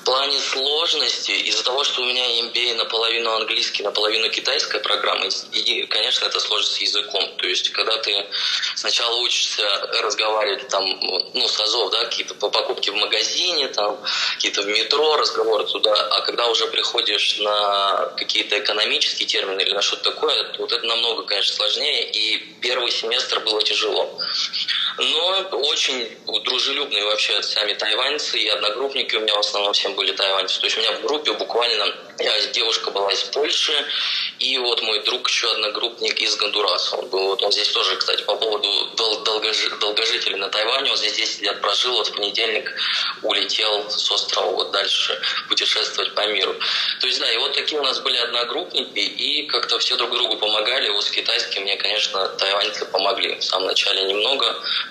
В плане сложности, из-за того, что у меня MBA наполовину английский, наполовину китайская программа, и, конечно, это сложно с языком. То есть, когда ты сначала учишься разговаривать там, ну, с АЗОВ, да, какие-то по покупке в магазине, там, какие-то в метро разговоры туда, а когда уже приходишь на какие-то экономические термины или на что-то такое, вот это намного, конечно, сложнее, и первый семестр было тяжело. Но очень дружелюбные вообще сами тайваньцы и одногруппники у меня в основном всем были тайваньцы. То есть у меня в группе буквально девушка была из Польши, и вот мой друг еще одногруппник из Гондураса. Он был, вот он здесь тоже, кстати, по поводу дол- долгожи- долгожителей на Тайване, он здесь 10 лет прожил, вот в понедельник улетел с острова вот дальше путешествовать по миру. То есть, да, и вот такие у нас были одногруппники, и как-то все друг другу помогали. Вот с китайским мне, конечно, тайваньцы помогли. В самом начале немного,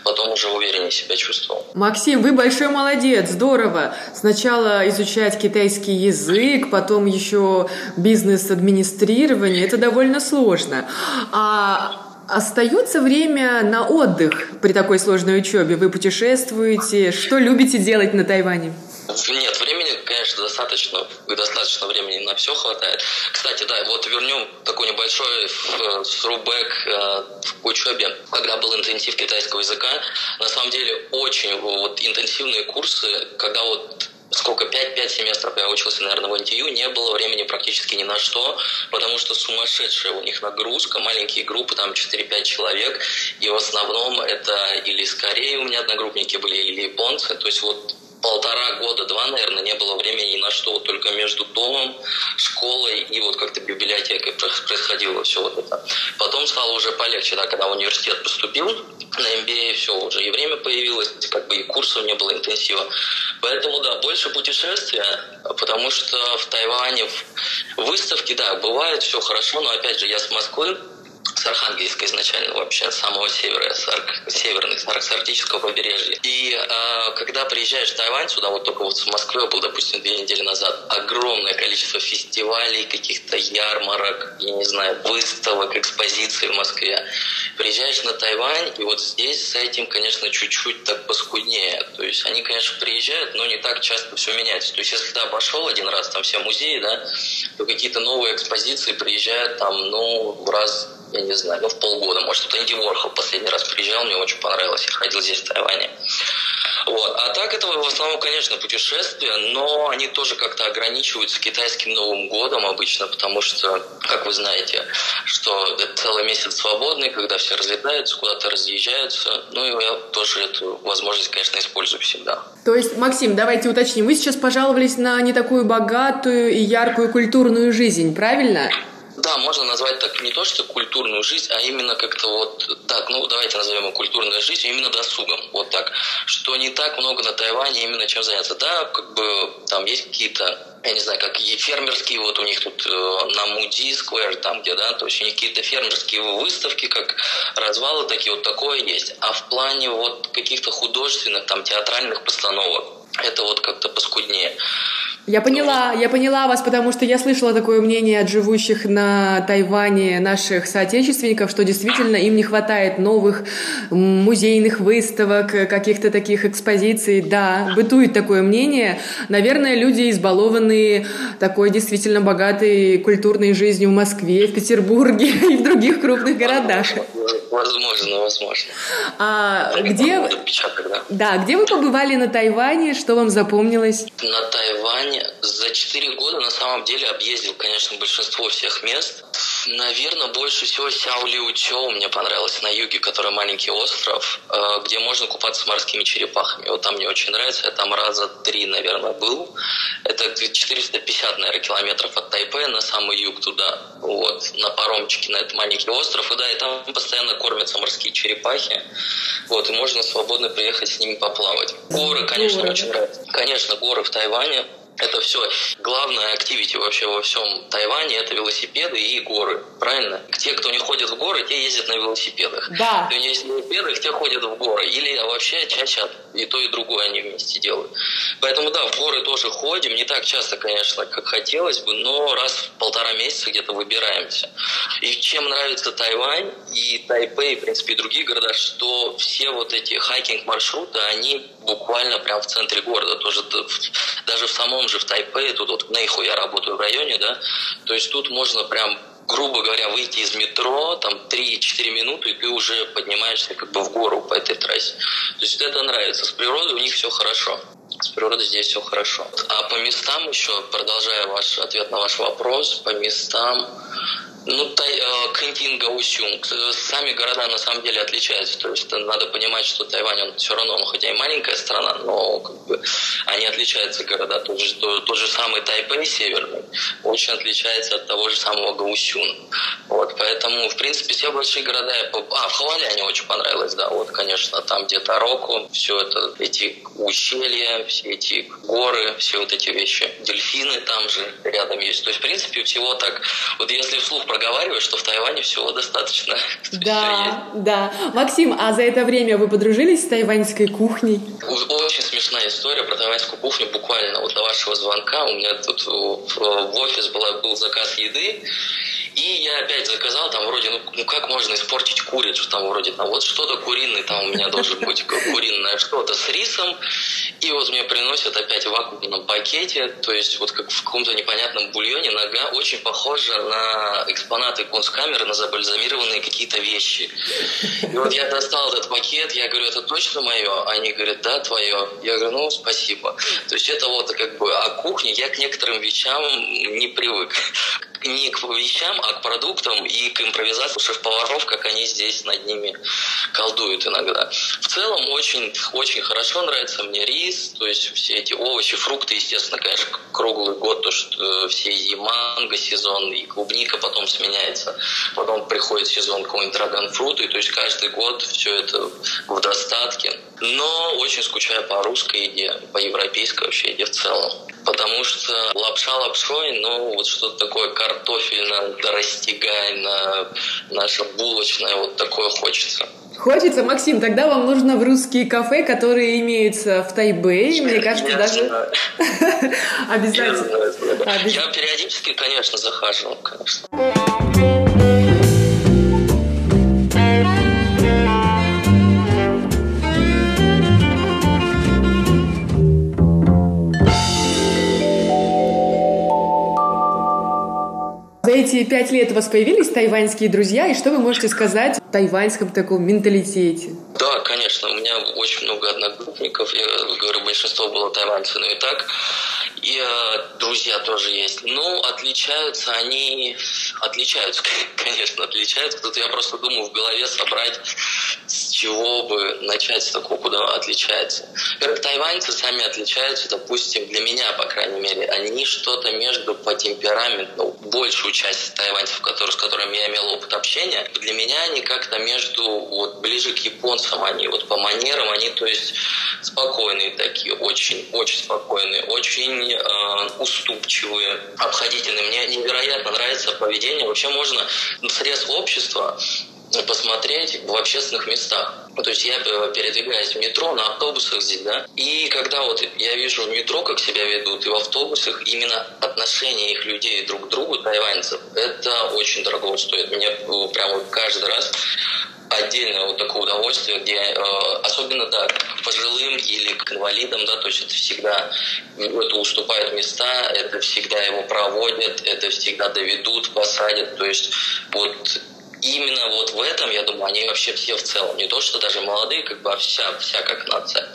потом уже увереннее себя чувствовал. Максим, вы большой молодец, здорово. Сначала изучать китайский язык, потом еще бизнес-администрирование. Это довольно сложно. А Остается время на отдых при такой сложной учебе? Вы путешествуете? Что любите делать на Тайване? Нет, времени, конечно, достаточно, достаточно времени на все хватает. Кстати, да, вот вернем такой небольшой срубэк э, в учебе, когда был интенсив китайского языка. На самом деле очень вот интенсивные курсы, когда вот сколько, 5-5 семестров я учился, наверное, в НТЮ, не было времени практически ни на что, потому что сумасшедшая у них нагрузка, маленькие группы, там 4-5 человек, и в основном это или из Кореи у меня одногруппники были, или японцы, то есть вот полтора года, два, наверное, не было времени ни на что, вот только между домом, школой и вот как-то библиотекой происходило все вот это. Потом стало уже полегче, да, когда в университет поступил, на MBA все, уже и время появилось, как бы и курсов не было интенсива. Поэтому, да, больше путешествия, потому что в Тайване в выставке, да, бывает все хорошо, но опять же, я с Москвы, с Архангельска изначально вообще, с самого севера, с, арк, северных, с арктического побережья. И э, когда приезжаешь в Тайвань, сюда вот только вот в Москве был, допустим, две недели назад, огромное количество фестивалей, каких-то ярмарок, я не знаю, выставок, экспозиций в Москве. Приезжаешь на Тайвань, и вот здесь с этим, конечно, чуть-чуть так поскуднее. То есть они, конечно, приезжают, но не так часто все меняется. То есть если ты обошел один раз там все музеи, да, то какие-то новые экспозиции приезжают там, ну, раз я не знаю, ну, в полгода, может, вот Энди Уорхол последний раз приезжал, мне очень понравилось, я ходил здесь, в Тайване. Вот. А так это в основном, конечно, путешествия, но они тоже как-то ограничиваются китайским Новым годом обычно, потому что, как вы знаете, что целый месяц свободный, когда все разлетаются, куда-то разъезжаются. Ну и я тоже эту возможность, конечно, использую всегда. То есть, Максим, давайте уточним, вы сейчас пожаловались на не такую богатую и яркую культурную жизнь, правильно? Да, можно назвать так не то, что культурную жизнь, а именно как-то вот так, ну давайте назовем ее культурной жизнью, именно досугом, вот так, что не так много на Тайване именно чем заняться. Да, как бы там есть какие-то я не знаю, как и фермерские, вот у них тут э, на Муди Сквер, там где, да, то есть у них какие-то фермерские выставки, как развалы такие, вот такое есть. А в плане вот каких-то художественных, там, театральных постановок, это вот как-то поскуднее. Я поняла, я поняла вас, потому что я слышала такое мнение от живущих на Тайване наших соотечественников, что действительно им не хватает новых музейных выставок, каких-то таких экспозиций. Да, бытует такое мнение. Наверное, люди избалованные такой действительно богатой культурной жизнью в Москве, в Петербурге и в других крупных городах. Возможно, возможно. А где... да? да, где вы побывали на Тайване? Что вам запомнилось? На Тайване за 4 года на самом деле объездил, конечно, большинство всех мест. Наверное, больше всего Сяо Лиу Чоу мне понравилось на юге, который маленький остров, э, где можно купаться с морскими черепахами. Вот там мне очень нравится. Я там раза три, наверное, был. Это 450, наверное, километров от Тайпе на самый юг туда. Вот, на паромчике на этот маленький остров. И да, и там постоянно кормятся морские черепахи. Вот, и можно свободно приехать с ними поплавать. Горы, конечно, очень нравятся. Конечно, горы в Тайване это все. Главное активити вообще во всем Тайване это велосипеды и горы. Правильно? Те, кто не ходит в горы, те ездят на велосипедах. Да. Кто не ездит на велосипедах, те ходят в горы. Или вообще чаще и то, и другое они вместе делают. Поэтому да, в горы тоже ходим. Не так часто, конечно, как хотелось бы, но раз в полтора месяца где-то выбираемся. И чем нравится Тайвань и Тайпэй, в принципе, и другие города, что все вот эти хайкинг-маршруты, они буквально прям в центре города. Тоже даже в самом же в Тайпе, тут вот в Нейху я работаю в районе, да, то есть тут можно прям грубо говоря, выйти из метро, там 3-4 минуты, и ты уже поднимаешься как бы в гору по этой трассе. То есть это нравится. С природой у них все хорошо. С природой здесь все хорошо. А по местам еще, продолжая ваш ответ на ваш вопрос, по местам ну, тай, э, Кэнтин, Гаусюнг. Сами города на самом деле отличаются. То есть надо понимать, что Тайвань, он все равно, он хотя и маленькая страна, но как бы, они отличаются города. Тот же, тот, тот же самый Тайпэй северный очень отличается от того же самого Гаусюна. Вот, поэтому, в принципе, все большие города... Я... А, в Хаваляне очень понравилось, да. Вот, конечно, там где Тароку, все это, эти ущелья, все эти горы, все вот эти вещи. Дельфины там же рядом есть. То есть, в принципе, всего так... Вот если вслух проговариваю, что в Тайване всего достаточно. Да, да. Максим, а за это время вы подружились с тайваньской кухней? Очень смешная история про тайваньскую кухню. Буквально вот до вашего звонка у меня тут в офис была, был заказ еды, и я опять заказал, там вроде, ну, ну как можно испортить курицу, там вроде, там вот что-то куриное, там у меня должен быть куриное что-то с рисом, и вот мне приносят опять в вакуумном пакете, то есть вот как в каком-то непонятном бульоне нога очень похожа на экспонаты конскамеры, на забальзамированные какие-то вещи. И вот я достал этот пакет, я говорю, это точно мое? Они говорят, да, твое. Я говорю, ну, спасибо. То есть это вот как бы о кухне я к некоторым вещам не привык не к вещам, а к продуктам и к импровизации шеф-поваров, как они здесь над ними колдуют иногда. В целом очень, очень хорошо нравится мне рис, то есть все эти овощи, фрукты, естественно, конечно, круглый год, то что все и манго сезон, и клубника потом сменяется, потом приходит сезон какого-нибудь драгонфрута, и то есть каждый год все это в достатке. Но очень скучаю по русской еде, по европейской вообще еде в целом. Потому что лапша лапшой, ну вот что-то такое картофельно, растягайно, наша булочная, вот такое хочется. Хочется, Максим, тогда вам нужно в русские кафе, которые имеются в Тайбэе, мне кажется, даже обязательно. Я периодически, конечно, захаживал, конечно. Эти пять лет у вас появились тайваньские друзья, и что вы можете сказать о тайваньском таком менталитете? Да, конечно, у меня очень много одногруппников, я говорю, большинство было тайваньцы, но и так, и э, друзья тоже есть. Ну, отличаются они, отличаются, конечно, отличаются. Тут я просто думаю в голове собрать, чего бы начать с такого, куда отличается. Во-первых, тайваньцы сами отличаются, допустим, для меня, по крайней мере, они что-то между по темпераменту, большую часть тайваньцев, которые, с которыми я имел опыт общения, для меня они как-то между, вот, ближе к японцам, они вот по манерам, они, то есть, спокойные такие, очень, очень спокойные, очень э, уступчивые, обходительные. Мне невероятно нравится поведение. Вообще можно срез общества посмотреть в общественных местах. То есть я передвигаюсь в метро, на автобусах здесь, да, и когда вот я вижу в метро, как себя ведут, и в автобусах, именно отношение их людей друг к другу, тайваньцев, это очень дорого стоит. Мне э, прямо каждый раз отдельное вот такое удовольствие, где э, особенно да, к пожилым или к инвалидам, да, то есть это всегда это уступают места, это всегда его проводят, это всегда доведут, посадят, то есть вот именно вот в этом, я думаю, они вообще все в целом, не то, что даже молодые, как бы, а вся, вся как нация.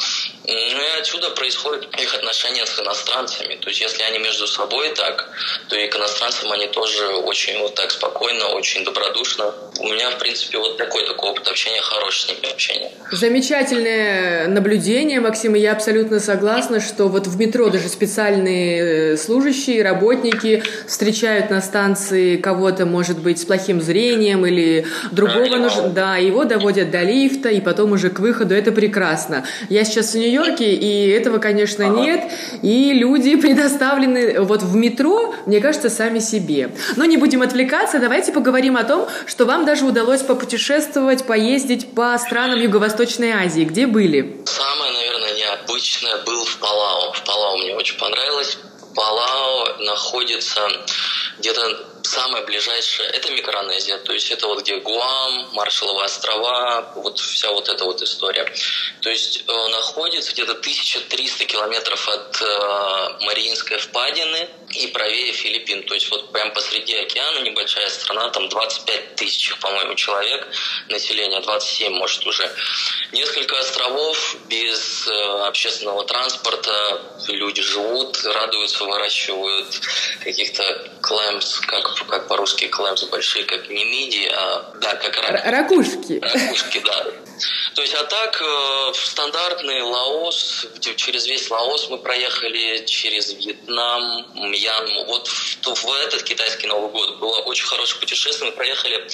Ну и отсюда происходит их отношения с иностранцами. То есть если они между собой так, то и к иностранцам они тоже очень вот так спокойно, очень добродушно. У меня, в принципе, вот такой такой опыт общения, хороший с ними общение. Замечательное наблюдение, Максим, и я абсолютно согласна, что вот в метро даже специальные э, служащие, работники встречают на станции кого-то, может быть, с плохим зрением или или другого нужно, да, его доводят до лифта и потом уже к выходу, это прекрасно. Я сейчас в Нью-Йорке, и этого, конечно, ага. нет, и люди предоставлены вот в метро, мне кажется, сами себе. Но не будем отвлекаться, давайте поговорим о том, что вам даже удалось попутешествовать, поездить по странам Юго-Восточной Азии. Где были? Самое, наверное, необычное был в Палау. В Палау мне очень понравилось. Палау находится где-то самое ближайшее, это Микронезия, то есть это вот где Гуам, Маршалловы острова, вот вся вот эта вот история. То есть э, находится где-то 1300 километров от э, Мариинской впадины и правее Филиппин. То есть вот прям посреди океана небольшая страна, там 25 тысяч, по-моему, человек, население 27, может, уже. Несколько островов без э, общественного транспорта, люди живут, радуются, выращивают каких-то клэмс, как как по-русски клэмс большие, как не миди, а да, как рак. ракушки. Ракушки, да. То есть, а так, э, стандартный Лаос, через весь Лаос мы проехали, через Вьетнам, Мьянму. Вот в, в этот китайский Новый год было очень хорошее путешествие. Мы проехали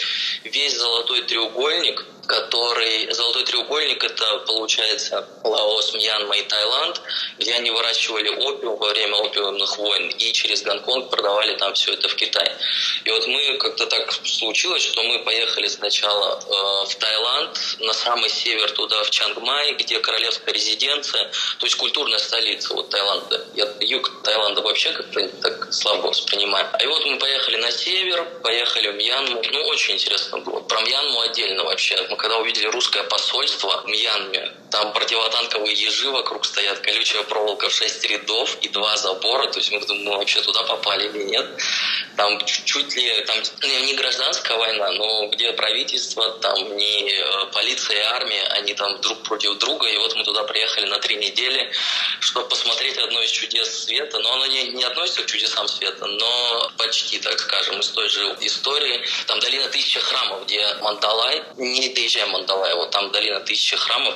весь Золотой треугольник, который... Золотой треугольник – это, получается, Лаос, Мьянма и Таиланд, где они выращивали опиум во время опиумных войн и через Гонконг продавали там все это в Китай. И вот мы как-то так случилось, что мы поехали сначала э, в Таиланд, на самый север туда, в Чангмай, где королевская резиденция, то есть культурная столица вот Таиланда. Я юг Таиланда вообще как-то так слабо воспринимаю. А и вот мы поехали на север, поехали в Мьянму. Ну, очень интересно было. Про Мьянму отдельно вообще. Мы когда увидели русское посольство в Мьянме, там противотанковые ежи вокруг стоят, колючая проволока в шесть рядов и два забора. То есть мы думаем, мы вообще туда попали или нет. Там чуть ли, там ну, не гражданская война, но где правительство, там не э, полиция и армия, они там друг против друга. И вот мы туда приехали на три недели, чтобы посмотреть одно из чудес света. Но оно не, не относится к чудесам света, но почти, так скажем, из той же истории. Там долина тысячи храмов, где Мандалай, не доезжая Мандалай, вот там долина тысячи храмов,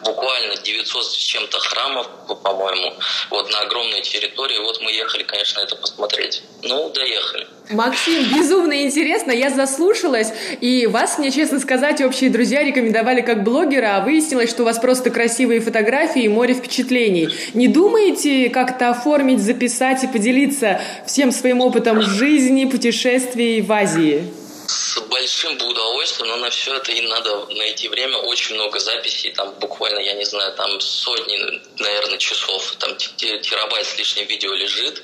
буквально 900 с чем-то храмов, по-моему, вот на огромной территории. Вот мы ехали, конечно, это посмотреть. Ну, доехали. Максим, безумно интересно, я заслушалась, и вас, мне честно сказать, общие друзья рекомендовали как блогера, а выяснилось, что у вас просто красивые фотографии и море впечатлений. Не думаете как-то оформить, записать и поделиться всем своим опытом жизни, путешествий в Азии? С большим бы удовольствием, но на все это и надо найти время. Очень много записей, там буквально, я не знаю, там сотни, наверное, часов, там терабайт с лишним видео лежит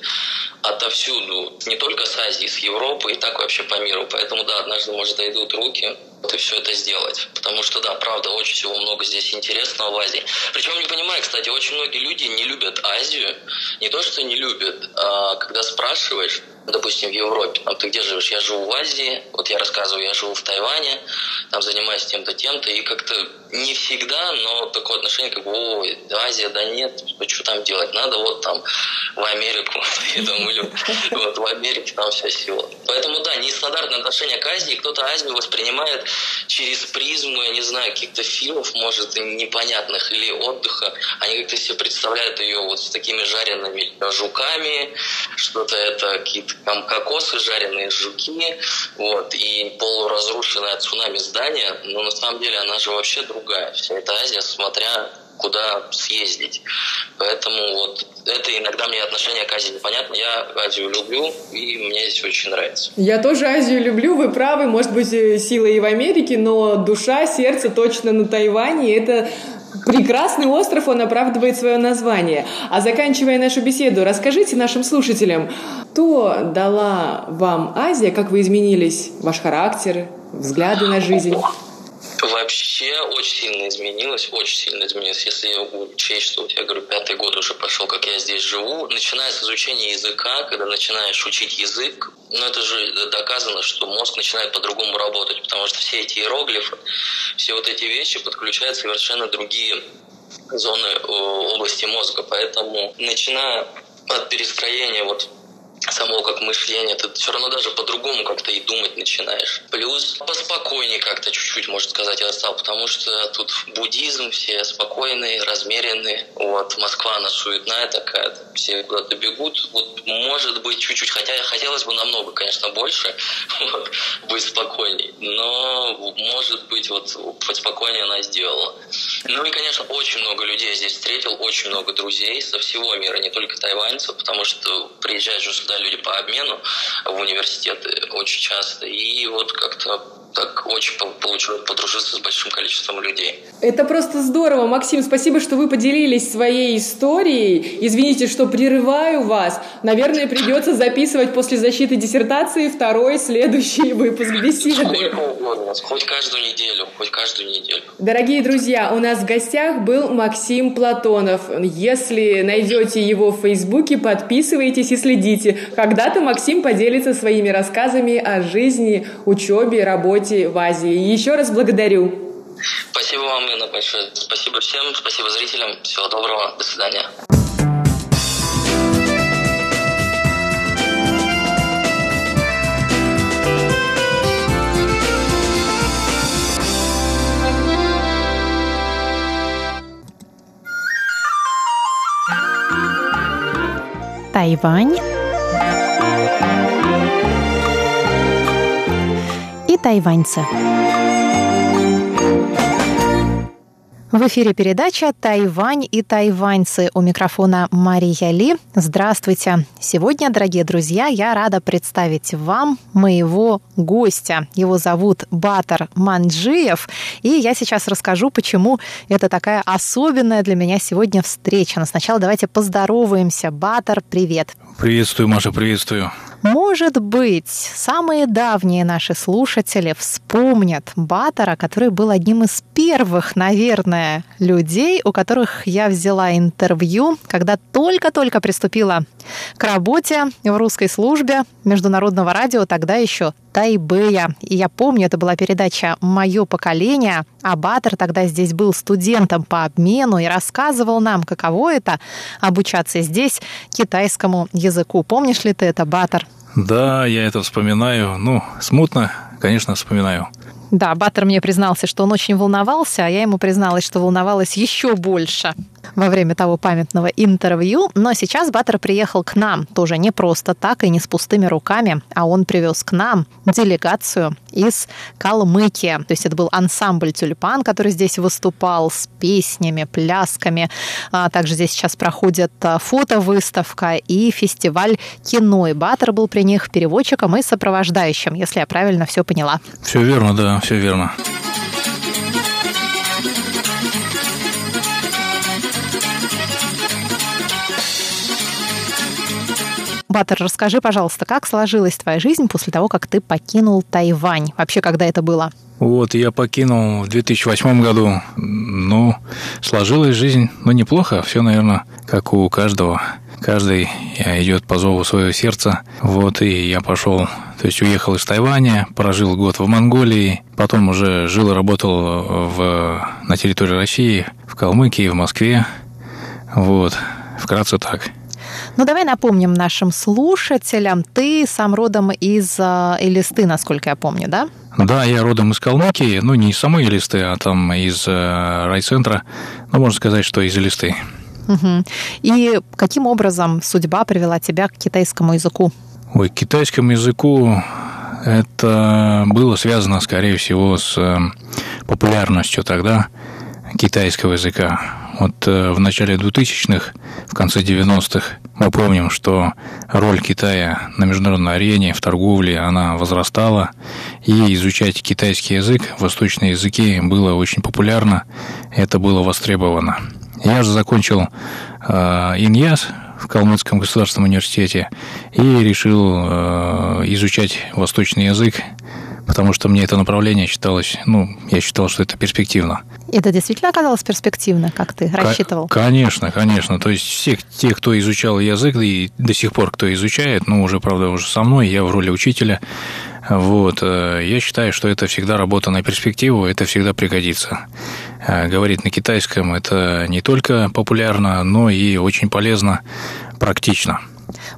отовсюду, не только с Азии, с Европы и так вообще по миру. Поэтому, да, однажды, может, дойдут руки и все это сделать. Потому что, да, правда, очень всего много здесь интересного в Азии. Причем, не понимаю, кстати, очень многие люди не любят Азию. Не то, что не любят, а когда спрашиваешь, допустим, в Европе, там, ты где живешь? Я живу в Азии, вот я рассказываю, я живу в Тайване, там занимаюсь тем-то, тем-то, и как-то не всегда, но такое отношение, как бы, о, Азия, да нет, что там делать, надо вот там в Америку, думаю, вот в Америке там вся сила. Поэтому, да, нестандартное отношение к Азии, кто-то Азию воспринимает через призму, я не знаю, каких-то фильмов, может, непонятных, или отдыха, они как-то себе представляют ее вот с такими жареными жуками, что-то это какие-то там кокосы, жареные жуки, вот, и полуразрушенное цунами здание, но на самом деле она же вообще другая. Вся эта Азия, смотря куда съездить. Поэтому вот это иногда мне отношение к Азии непонятно. Я Азию люблю, и мне здесь очень нравится. Я тоже Азию люблю, вы правы. Может быть, э, сила и в Америке, но душа, сердце точно на Тайване. Это прекрасный остров, он оправдывает свое название. А заканчивая нашу беседу, расскажите нашим слушателям, что дала вам Азия, как вы изменились, ваш характер, взгляды на жизнь? Вообще очень сильно изменилось, очень сильно изменилось. Если учесть, что вот я говорю, пятый год уже пошел, как я здесь живу, начиная с изучения языка, когда начинаешь учить язык, ну это же доказано, что мозг начинает по-другому работать, потому что все эти иероглифы, все вот эти вещи подключают совершенно другие зоны области мозга. Поэтому начиная от перестроения вот само как мышление, ты все равно даже по-другому как-то и думать начинаешь. Плюс поспокойнее как-то чуть-чуть, можно сказать, я стал, потому что тут буддизм, все спокойные, размеренные. Вот, Москва, она суетная такая, все куда-то бегут. Вот, может быть, чуть-чуть, хотя хотелось бы намного, конечно, больше, быть спокойней. Но, может быть, вот поспокойнее она сделала. Ну и, конечно, очень много людей здесь встретил, очень много друзей со всего мира, не только тайваньцев, потому что приезжают же сюда люди по обмену в университеты очень часто. И вот как-то так очень получилось подружиться с большим количеством людей. Это просто здорово. Максим, спасибо, что вы поделились своей историей. Извините, что прерываю вас. Наверное, придется записывать после защиты диссертации второй следующий выпуск беседы. Сколько угодно, хоть каждую неделю, хоть каждую неделю. Дорогие друзья, у нас в гостях был Максим Платонов. Если найдете его в Фейсбуке, подписывайтесь и следите. Когда-то Максим поделится своими рассказами о жизни, учебе, работе работе в Азии. Еще раз благодарю. Спасибо вам, Инна, большое. Спасибо всем, спасибо зрителям. Всего доброго. До свидания. Тайвань тайваньца. В эфире передача «Тайвань и тайваньцы». У микрофона Мария Ли. Здравствуйте. Сегодня, дорогие друзья, я рада представить вам моего гостя. Его зовут Батар Манджиев. И я сейчас расскажу, почему это такая особенная для меня сегодня встреча. Но сначала давайте поздороваемся. Батар, привет. Приветствую, Маша, приветствую. Может быть, самые давние наши слушатели вспомнят Баттера, который был одним из первых, наверное, людей, у которых я взяла интервью, когда только-только приступила к работе в русской службе международного радио, тогда еще Тайбэя. И я помню, это была передача «Мое поколение», а Баттер тогда здесь был студентом по обмену и рассказывал нам, каково это обучаться здесь китайскому языку. Помнишь ли ты это, Баттер? Да, я это вспоминаю. Ну, смутно, конечно, вспоминаю. Да, Баттер мне признался, что он очень волновался, а я ему призналась, что волновалась еще больше во время того памятного интервью. Но сейчас Баттер приехал к нам тоже не просто так и не с пустыми руками, а он привез к нам делегацию из Калмыкии. То есть это был ансамбль «Тюльпан», который здесь выступал с песнями, плясками. А также здесь сейчас проходит а, фотовыставка и фестиваль кино. И Баттер был при них переводчиком и сопровождающим, если я правильно все поняла. Все верно, да, все верно. Батер, расскажи, пожалуйста, как сложилась твоя жизнь после того, как ты покинул Тайвань? Вообще, когда это было? Вот, я покинул в 2008 году. Ну, сложилась жизнь, ну, неплохо. Все, наверное, как у каждого. Каждый идет по зову своего сердца. Вот, и я пошел, то есть уехал из Тайваня, прожил год в Монголии, потом уже жил и работал в, на территории России, в Калмыкии, в Москве. Вот, вкратце так. Ну, давай напомним нашим слушателям, ты сам родом из э, Элисты, насколько я помню, да? Да, я родом из Калмыкии, ну, не из самой Элисты, а там из э, райцентра, ну, можно сказать, что из Элисты. Угу. И каким образом судьба привела тебя к китайскому языку? Ой, к китайскому языку это было связано, скорее всего, с э, популярностью тогда китайского языка. Вот э, в начале 2000-х, в конце 90-х мы помним, что роль Китая на международной арене, в торговле, она возрастала, и изучать китайский язык, восточные языки было очень популярно, это было востребовано. Я же закончил э, ИНьЯС в Калмыцком государственном университете и решил э, изучать восточный язык потому что мне это направление считалось, ну, я считал, что это перспективно. Это действительно оказалось перспективно, как ты рассчитывал? Конечно, конечно. То есть все те, кто изучал язык, и до сих пор кто изучает, ну, уже, правда, уже со мной, я в роли учителя, вот, э, я считаю, что это всегда работа на перспективу, это всегда пригодится. Э, говорить на китайском – это не только популярно, но и очень полезно, практично.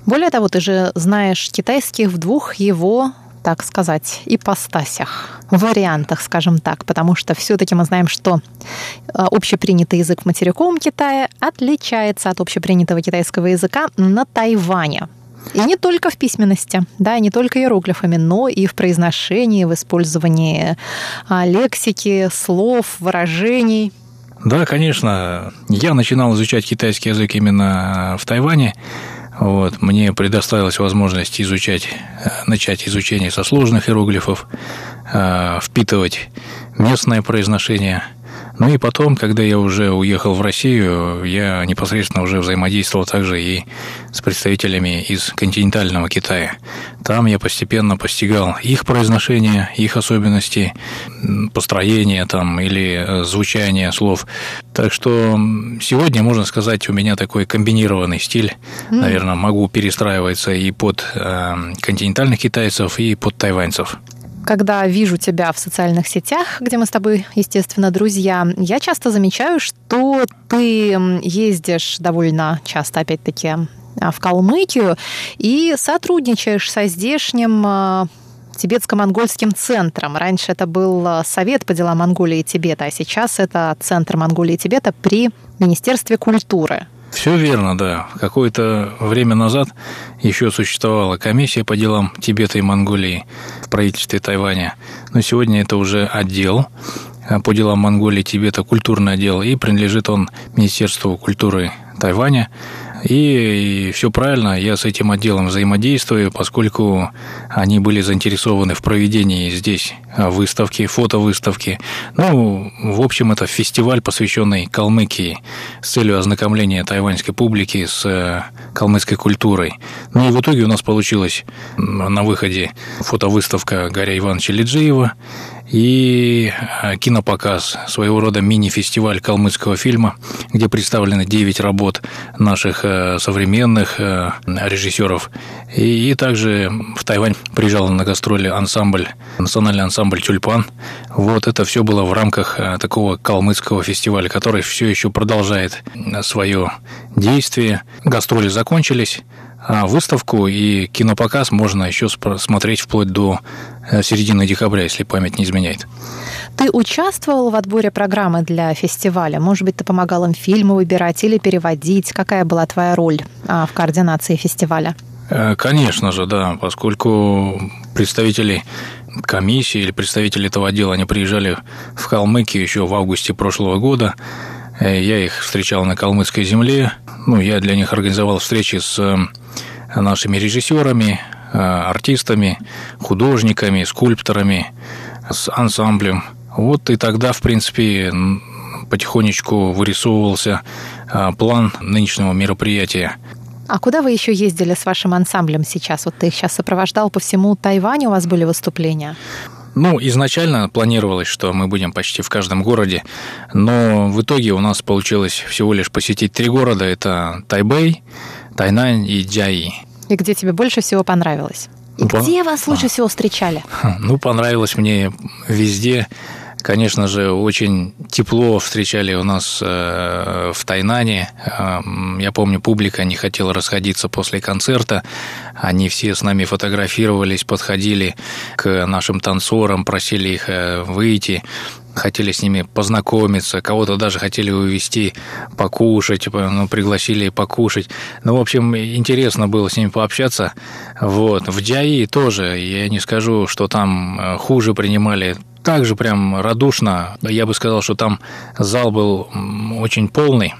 Более того, ты же знаешь китайский в двух его так сказать, ипостасях, вариантах, скажем так, потому что все-таки мы знаем, что э, общепринятый язык в материковом Китае отличается от общепринятого китайского языка на Тайване. И не только в письменности, да, не только иероглифами, но и в произношении, в использовании а, лексики, слов, выражений. Да, конечно. Я начинал изучать китайский язык именно в Тайване. Вот, мне предоставилась возможность изучать, э, начать изучение со сложных иероглифов, э, впитывать местное произношение – ну и потом, когда я уже уехал в Россию, я непосредственно уже взаимодействовал также и с представителями из континентального Китая. Там я постепенно постигал их произношение, их особенности, построение там или э, звучание слов. Так что сегодня, можно сказать, у меня такой комбинированный стиль. Mm. Наверное, могу перестраиваться и под э, континентальных китайцев, и под тайваньцев когда вижу тебя в социальных сетях, где мы с тобой, естественно, друзья, я часто замечаю, что ты ездишь довольно часто, опять-таки, а, в Калмыкию и сотрудничаешь со здешним а, тибетско-монгольским центром. Раньше это был а, Совет по делам Монголии и Тибета, а сейчас это Центр Монголии и Тибета при Министерстве культуры. Все верно, да. Какое-то время назад еще существовала комиссия по делам Тибета и Монголии в правительстве Тайваня. Но сегодня это уже отдел а, по делам Монголии и Тибета, культурный отдел, и принадлежит он Министерству культуры Тайваня. И, и все правильно, я с этим отделом взаимодействую, поскольку они были заинтересованы в проведении здесь а, выставки, фотовыставки. Ну, в общем, это фестиваль, посвященный Калмыкии с целью ознакомления тайваньской публики с э, калмыцкой культурой. Ну и в итоге у нас получилось на выходе фотовыставка Гаря Ивановича Лиджиева и э, кинопоказ, своего рода мини-фестиваль калмыцкого фильма, где представлены 9 работ наших э, современных э, режиссеров. И, и также в Тайвань приезжал на гастроли ансамбль, национальный ансамбль «Тюльпан». Вот это все было в рамках такого калмыцкого фестиваля, который все еще продолжает свое действие. Гастроли закончились, а выставку и кинопоказ можно еще смотреть вплоть до середины декабря, если память не изменяет. Ты участвовал в отборе программы для фестиваля? Может быть, ты помогал им фильмы выбирать или переводить? Какая была твоя роль а, в координации фестиваля? Э, конечно же, да, поскольку представители комиссии или представители этого отдела, они приезжали в Калмыкию еще в августе прошлого года. Э, я их встречал на калмыцкой земле. Ну, я для них организовал встречи с нашими режиссерами, э, артистами, художниками, скульпторами, с ансамблем. Вот и тогда, в принципе, потихонечку вырисовывался э, план нынешнего мероприятия. А куда вы еще ездили с вашим ансамблем сейчас? Вот ты их сейчас сопровождал по всему Тайваню, у вас были выступления? Ну, изначально планировалось, что мы будем почти в каждом городе, но в итоге у нас получилось всего лишь посетить три города. Это Тайбэй, Тайнань и Джаи. И где тебе больше всего понравилось? И По... где вас лучше а. всего встречали? Ну, понравилось мне везде. Конечно же, очень тепло встречали у нас э, в Тайнане. Э, я помню, публика не хотела расходиться после концерта. Они все с нами фотографировались, подходили к нашим танцорам, просили их э, выйти хотели с ними познакомиться, кого-то даже хотели увезти покушать, типа, ну, пригласили покушать. Ну, в общем, интересно было с ними пообщаться. Вот. В Джаи тоже, я не скажу, что там э, хуже принимали также прям радушно. Я бы сказал, что там зал был очень полный.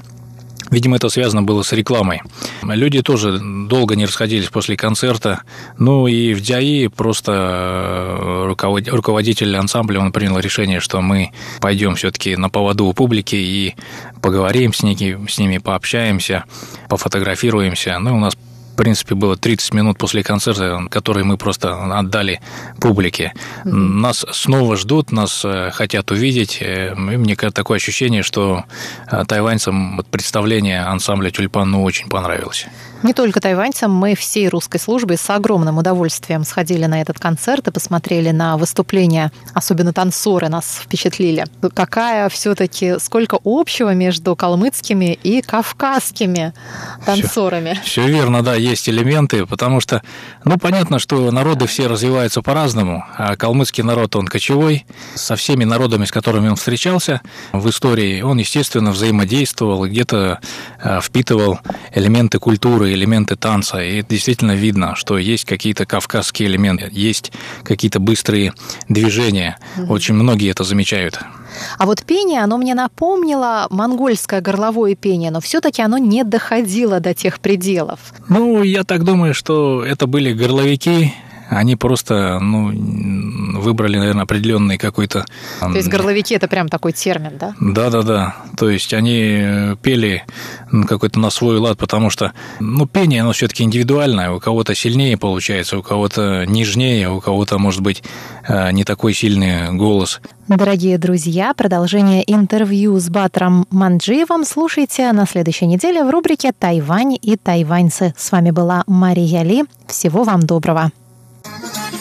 Видимо, это связано было с рекламой. Люди тоже долго не расходились после концерта. Ну и в Дяи просто э, руководитель ансамбля, он принял решение, что мы пойдем все-таки на поводу у публики и поговорим с ними, с ними пообщаемся, пофотографируемся. Ну, у нас принципе, было 30 минут после концерта, который мы просто отдали публике. Mm-hmm. Нас снова ждут, нас э, хотят увидеть. Э, и мне такое ощущение, что э, тайваньцам представление ансамбля «Тюльпан» ну, очень понравилось. Не только тайваньцам, мы всей русской службой с огромным удовольствием сходили на этот концерт и посмотрели на выступления, особенно танцоры нас впечатлили. Какая все-таки, сколько общего между калмыцкими и кавказскими танцорами. Все, все верно, да, есть элементы, потому что, ну, понятно, что народы все развиваются по-разному, а калмыцкий народ, он кочевой, со всеми народами, с которыми он встречался в истории, он, естественно, взаимодействовал и где-то э, впитывал элементы культуры, элементы танца, и действительно видно, что есть какие-то кавказские элементы, есть какие-то быстрые движения. Очень многие это замечают. А вот пение, оно мне напомнило монгольское горловое пение, но все-таки оно не доходило до тех пределов. Ну, я так думаю, что это были горловики, они просто, ну, выбрали, наверное, определенный какой-то... То есть горловики – это прям такой термин, да? Да-да-да. То есть они пели какой-то на свой лад, потому что, ну, пение, оно все таки индивидуальное. У кого-то сильнее получается, у кого-то нежнее, у кого-то, может быть, э, не такой сильный голос. Дорогие друзья, продолжение интервью с Батром Манджиевым слушайте на следующей неделе в рубрике «Тайвань и тайваньцы». С вами была Мария Ли. Всего вам доброго. Thank you.